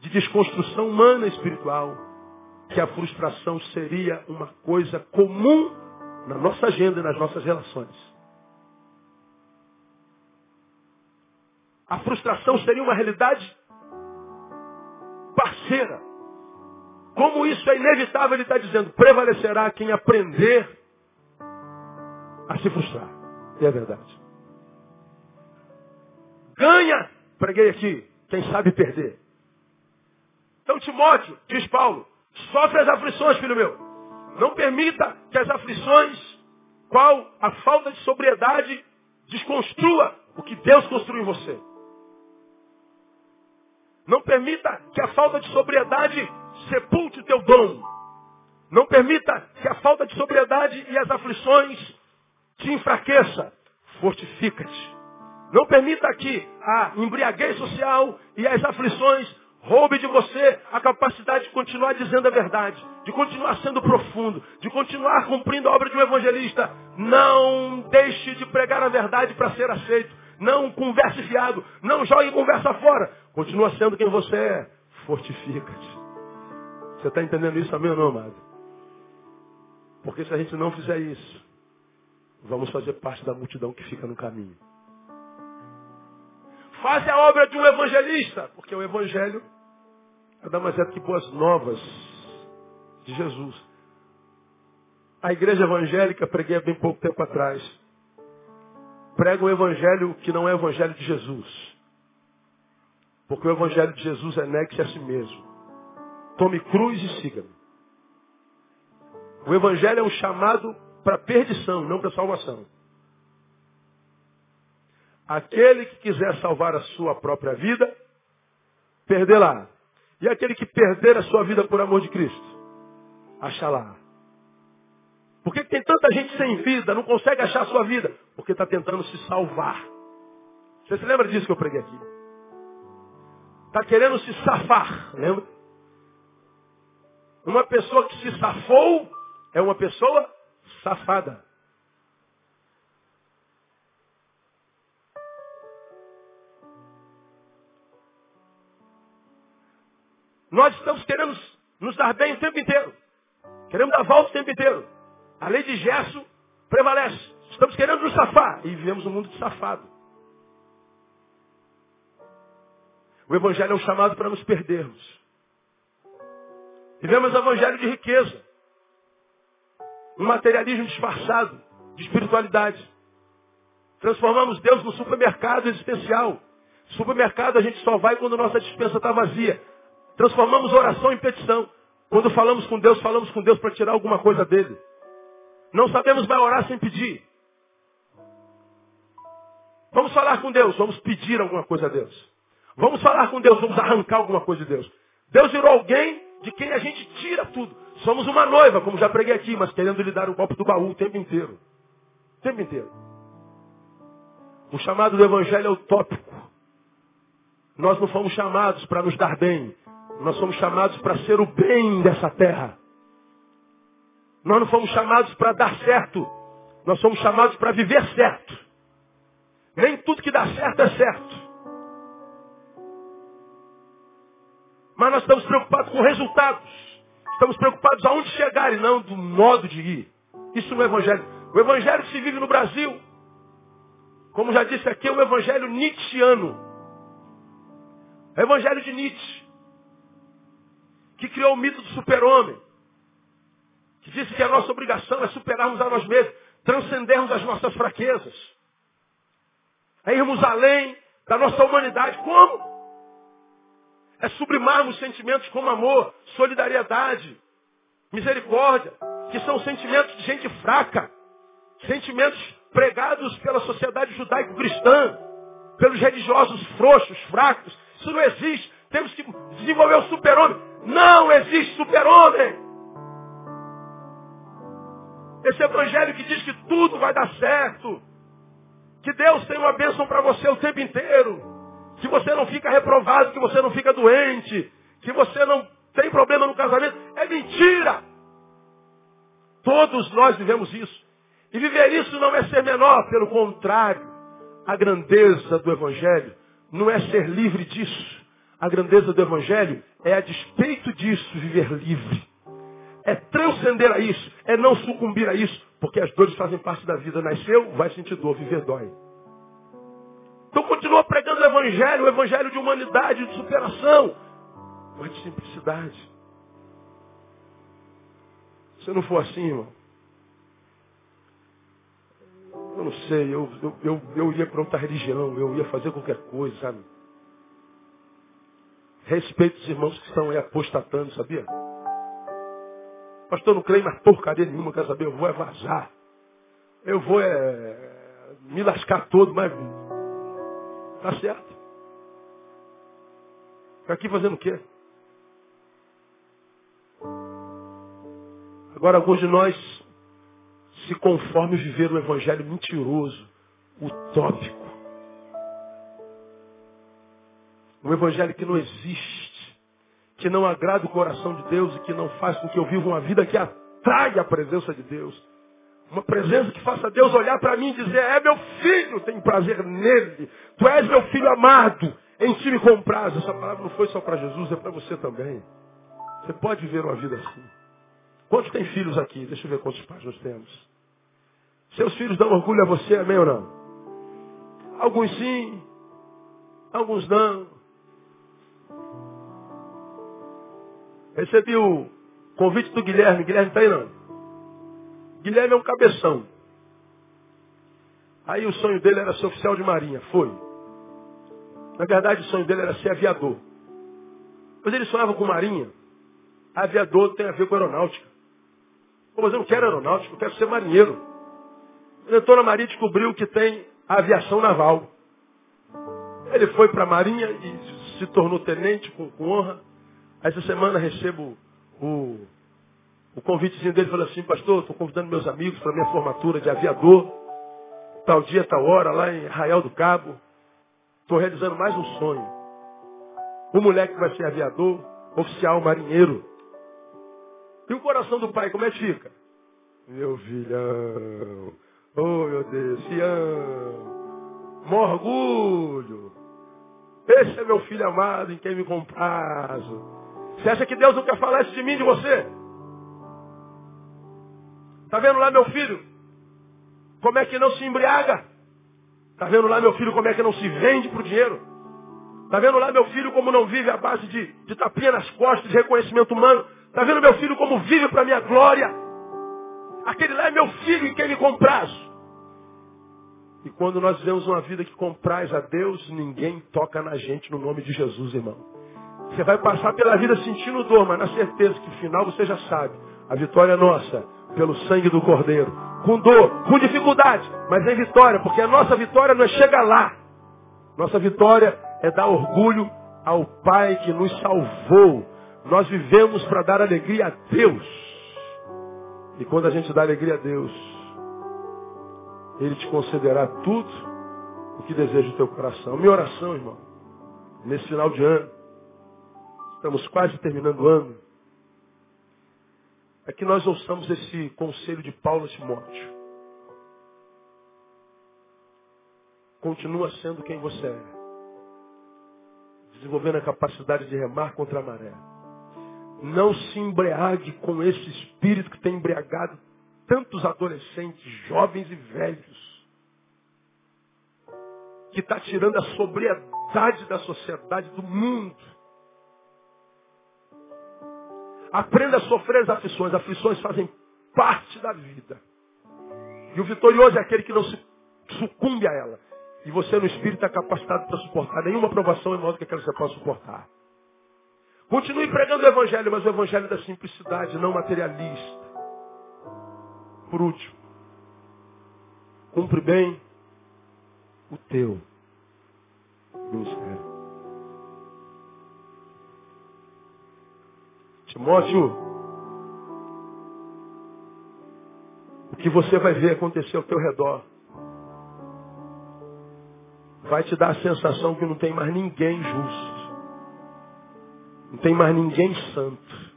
de desconstrução humana e espiritual, que a frustração seria uma coisa comum na nossa agenda e nas nossas relações. A frustração seria uma realidade parceira. Como isso é inevitável, ele está dizendo, prevalecerá quem aprender a se frustrar. E é verdade. Ganha, preguei aqui, quem sabe perder. Então, Timóteo, diz Paulo, sofre as aflições, filho meu. Não permita que as aflições, qual a falta de sobriedade, desconstrua o que Deus construiu em você. Não permita que a falta de sobriedade sepulte teu dom. Não permita que a falta de sobriedade e as aflições te enfraqueça. Fortifica-te. Não permita que a embriaguez social e as aflições roube de você a capacidade de continuar dizendo a verdade, de continuar sendo profundo, de continuar cumprindo a obra de um evangelista. Não deixe de pregar a verdade para ser aceito. Não converse fiado. Não jogue conversa fora. Continua sendo quem você é. Fortifica-te. Você está entendendo isso também ou não, amado? Porque se a gente não fizer isso, vamos fazer parte da multidão que fica no caminho. Faz a obra de um evangelista, porque o evangelho nada mais é do que boas novas de Jesus. A igreja evangélica, preguei há bem pouco tempo atrás, prega um evangelho que não é o evangelho de Jesus. Porque o evangelho de Jesus é negue-se a si mesmo. Tome cruz e siga-me. O evangelho é um chamado para perdição, não para salvação. Aquele que quiser salvar a sua própria vida, perdê-la. E aquele que perder a sua vida por amor de Cristo, lá. Por que tem tanta gente sem vida, não consegue achar a sua vida? Porque está tentando se salvar. Você se lembra disso que eu preguei aqui? Está querendo se safar, lembra? Uma pessoa que se safou é uma pessoa safada. Nós estamos querendo nos dar bem o tempo inteiro. Queremos dar volta o tempo inteiro. A lei de gesso prevalece. Estamos querendo nos safar. E vivemos um mundo de safado. O Evangelho é um chamado para nos perdermos. Vivemos o Evangelho de riqueza. Um materialismo disfarçado de espiritualidade. Transformamos Deus no supermercado existencial. Supermercado a gente só vai quando nossa dispensa está vazia. Transformamos oração em petição. Quando falamos com Deus, falamos com Deus para tirar alguma coisa dele. Não sabemos mais orar sem pedir. Falar com Deus, vamos pedir alguma coisa a Deus. Vamos falar com Deus, vamos arrancar alguma coisa de Deus. Deus virou alguém de quem a gente tira tudo. Somos uma noiva, como já preguei aqui, mas querendo lhe dar o golpe do baú o tempo inteiro. O tempo inteiro. O chamado do Evangelho é utópico. Nós não fomos chamados para nos dar bem. Nós somos chamados para ser o bem dessa terra. Nós não fomos chamados para dar certo. Nós somos chamados para viver certo. Nem tudo que dá certo é certo. Mas nós estamos preocupados com resultados. Estamos preocupados aonde chegar e não do modo de ir. Isso no Evangelho. O Evangelho que se vive no Brasil, como já disse aqui, é o Evangelho Nietzscheano. É o Evangelho de Nietzsche, que criou o mito do super-homem, que disse que a nossa obrigação é superarmos a nós mesmos, transcendermos as nossas fraquezas, é irmos além da nossa humanidade. Como? É sublimarmos sentimentos como amor, solidariedade, misericórdia, que são sentimentos de gente fraca, sentimentos pregados pela sociedade judaico-cristã, pelos religiosos frouxos, fracos. Isso não existe. Temos que desenvolver o super-homem. Não existe super-homem. Esse evangelho que diz que tudo vai dar certo. Que Deus tem uma bênção para você o tempo inteiro que você não fica reprovado, que você não fica doente, que você não tem problema no casamento, é mentira. Todos nós vivemos isso. E viver isso não é ser menor, pelo contrário. A grandeza do Evangelho não é ser livre disso. A grandeza do Evangelho é, a despeito disso, viver livre. É transcender a isso, é não sucumbir a isso, porque as dores fazem parte da vida. Nasceu, vai sentir dor, viver dói. Então continua pregando o evangelho, o evangelho de humanidade, de superação, mas de simplicidade. Se não for assim, irmão, eu não sei, eu, eu, eu, eu ia para outra religião, eu ia fazer qualquer coisa, sabe? Respeito os irmãos que estão aí apostatando, sabia? Pastor, não creio mais porcaria nenhuma, quer saber? Eu vou é vazar. Eu vou é me lascar todo, mas Tá certo. Está aqui fazendo o quê? Agora, alguns de nós se conformam viver um evangelho mentiroso, utópico. Um evangelho que não existe, que não agrada o coração de Deus e que não faz com que eu viva uma vida que atrai a presença de Deus. Uma presença que faça Deus olhar para mim e dizer, é meu filho, tenho prazer nele. Tu és meu filho amado, em ti me compraz. Essa palavra não foi só para Jesus, é para você também. Você pode viver uma vida assim. Quantos tem filhos aqui? Deixa eu ver quantos pais nós temos. Seus filhos dão orgulho a você, amém ou não? Alguns sim, alguns não. Recebi o convite do Guilherme. Guilherme está aí não? Guilherme é um cabeção. Aí o sonho dele era ser oficial de marinha. Foi. Na verdade, o sonho dele era ser aviador. Mas ele sonhava com marinha. Aviador tem a ver com aeronáutica. Pô, mas eu não quero aeronáutica, eu quero ser marinheiro. Ele entrou na marinha e descobriu que tem aviação naval. Ele foi para a marinha e se tornou tenente com honra. Essa semana recebo o o convitezinho dele falou assim, pastor, estou convidando meus amigos para minha formatura de aviador. Tal dia, tal hora, lá em Arraial do Cabo. Estou realizando mais um sonho. O moleque vai ser aviador, oficial, marinheiro. E o coração do pai, como é que fica? Meu filhão, oh meu Deus, fião, mó orgulho. Esse é meu filho amado em quem me comprazo. Você acha que Deus não quer falar isso de mim, de você? Está vendo lá meu filho? Como é que não se embriaga? Está vendo lá meu filho como é que não se vende por dinheiro? Está vendo lá meu filho como não vive à base de, de tapinha nas costas, de reconhecimento humano? Está vendo meu filho como vive para minha glória? Aquele lá é meu filho em quem me compraz. E quando nós vivemos uma vida que compraz a Deus, ninguém toca na gente no nome de Jesus, irmão. Você vai passar pela vida sentindo dor, mas na certeza que final você já sabe. A vitória é nossa, pelo sangue do Cordeiro. Com dor, com dificuldade, mas em vitória, porque a nossa vitória não é chegar lá. Nossa vitória é dar orgulho ao Pai que nos salvou. Nós vivemos para dar alegria a Deus. E quando a gente dá alegria a Deus, Ele te concederá tudo o que deseja o teu coração. Minha oração, irmão, nesse final de ano, estamos quase terminando o ano, é que nós ouçamos esse conselho de Paulo a Timóteo. Continua sendo quem você é. Desenvolvendo a capacidade de remar contra a maré. Não se embriague com esse espírito que tem embriagado tantos adolescentes, jovens e velhos. Que está tirando a sobriedade da sociedade, do mundo Aprenda a sofrer as aflições. Aflições fazem parte da vida. E o vitorioso é aquele que não se sucumbe a ela. E você no espírito está capacitado para suportar nenhuma provação em modo que aquela você possa suportar. Continue pregando o evangelho, mas o evangelho da simplicidade, não materialista. Por último, cumpre bem o teu ministério. Timóteo, o que você vai ver acontecer ao teu redor vai te dar a sensação que não tem mais ninguém justo. Não tem mais ninguém santo.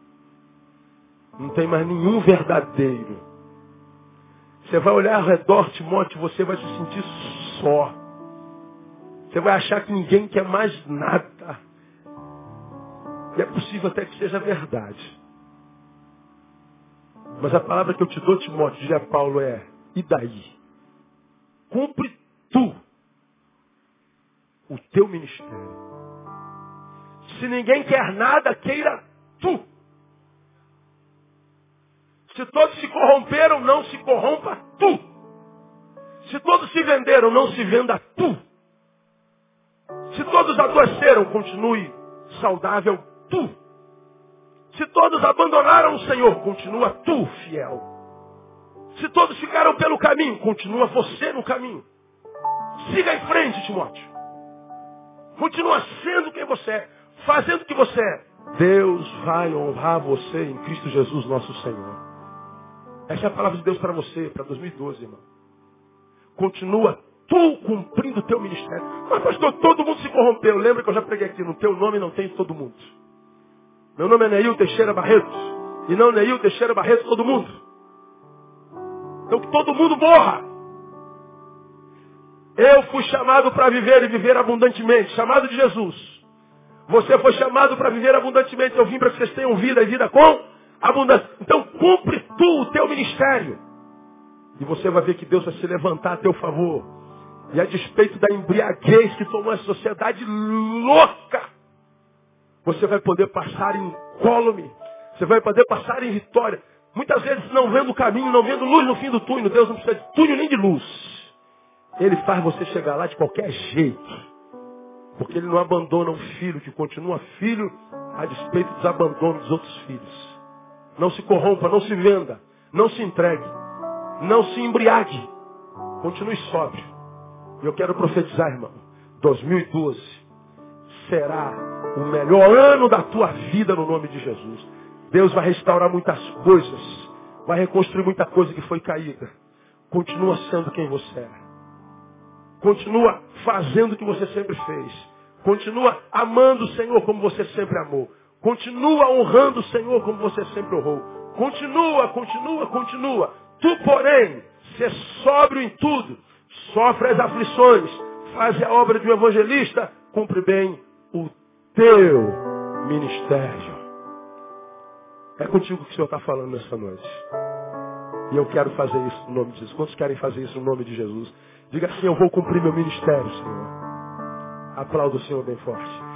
Não tem mais nenhum verdadeiro. Você vai olhar ao redor, Timóteo, você vai se sentir só. Você vai achar que ninguém quer mais nada. E é possível até que seja verdade. Mas a palavra que eu te dou, Timóteo, diria Paulo, é, e daí? Cumpre tu o teu ministério. Se ninguém quer nada, queira tu. Se todos se corromperam, não se corrompa tu. Se todos se venderam, não se venda tu. Se todos adoeceram, continue saudável tu. Se todos abandonaram o Senhor, continua tu fiel. Se todos ficaram pelo caminho, continua você no caminho. Siga em frente, Timóteo. Continua sendo quem você é, fazendo o que você é. Deus vai honrar você em Cristo Jesus, nosso Senhor. Essa é a palavra de Deus para você, para 2012, irmão. Continua tu cumprindo o teu ministério. Mas, pastor, todo mundo se corrompeu. Lembra que eu já preguei aqui, no teu nome não tem todo mundo. Meu nome é Neil Teixeira Barreto. E não Neil Teixeira Barreto todo mundo. Então que todo mundo morra. Eu fui chamado para viver e viver abundantemente. Chamado de Jesus. Você foi chamado para viver abundantemente. Eu vim para que vocês tenham vida e vida com abundância. Então cumpre tu o teu ministério. E você vai ver que Deus vai se levantar a teu favor. E a despeito da embriaguez que tomou a sociedade louca, você vai poder passar em incólume. Você vai poder passar em vitória. Muitas vezes não vendo o caminho, não vendo luz no fim do túnel. Deus não precisa de túnel nem de luz. Ele faz você chegar lá de qualquer jeito. Porque ele não abandona um filho que continua filho a despeito dos abandonos dos outros filhos. Não se corrompa, não se venda, não se entregue, não se embriague. Continue sóbrio. E eu quero profetizar, irmão. 2012 será o melhor ano da tua vida no nome de Jesus. Deus vai restaurar muitas coisas. Vai reconstruir muita coisa que foi caída. Continua sendo quem você é. Continua fazendo o que você sempre fez. Continua amando o Senhor como você sempre amou. Continua honrando o Senhor como você sempre honrou. Continua, continua, continua. Tu, porém, ser sóbrio em tudo. Sofre as aflições. Faz a obra de um evangelista. Cumpre bem o teu ministério. É contigo que o Senhor está falando nessa noite. E eu quero fazer isso no nome de Jesus. Quantos querem fazer isso no nome de Jesus? Diga assim, eu vou cumprir meu ministério, Senhor. Aplauda o Senhor bem forte.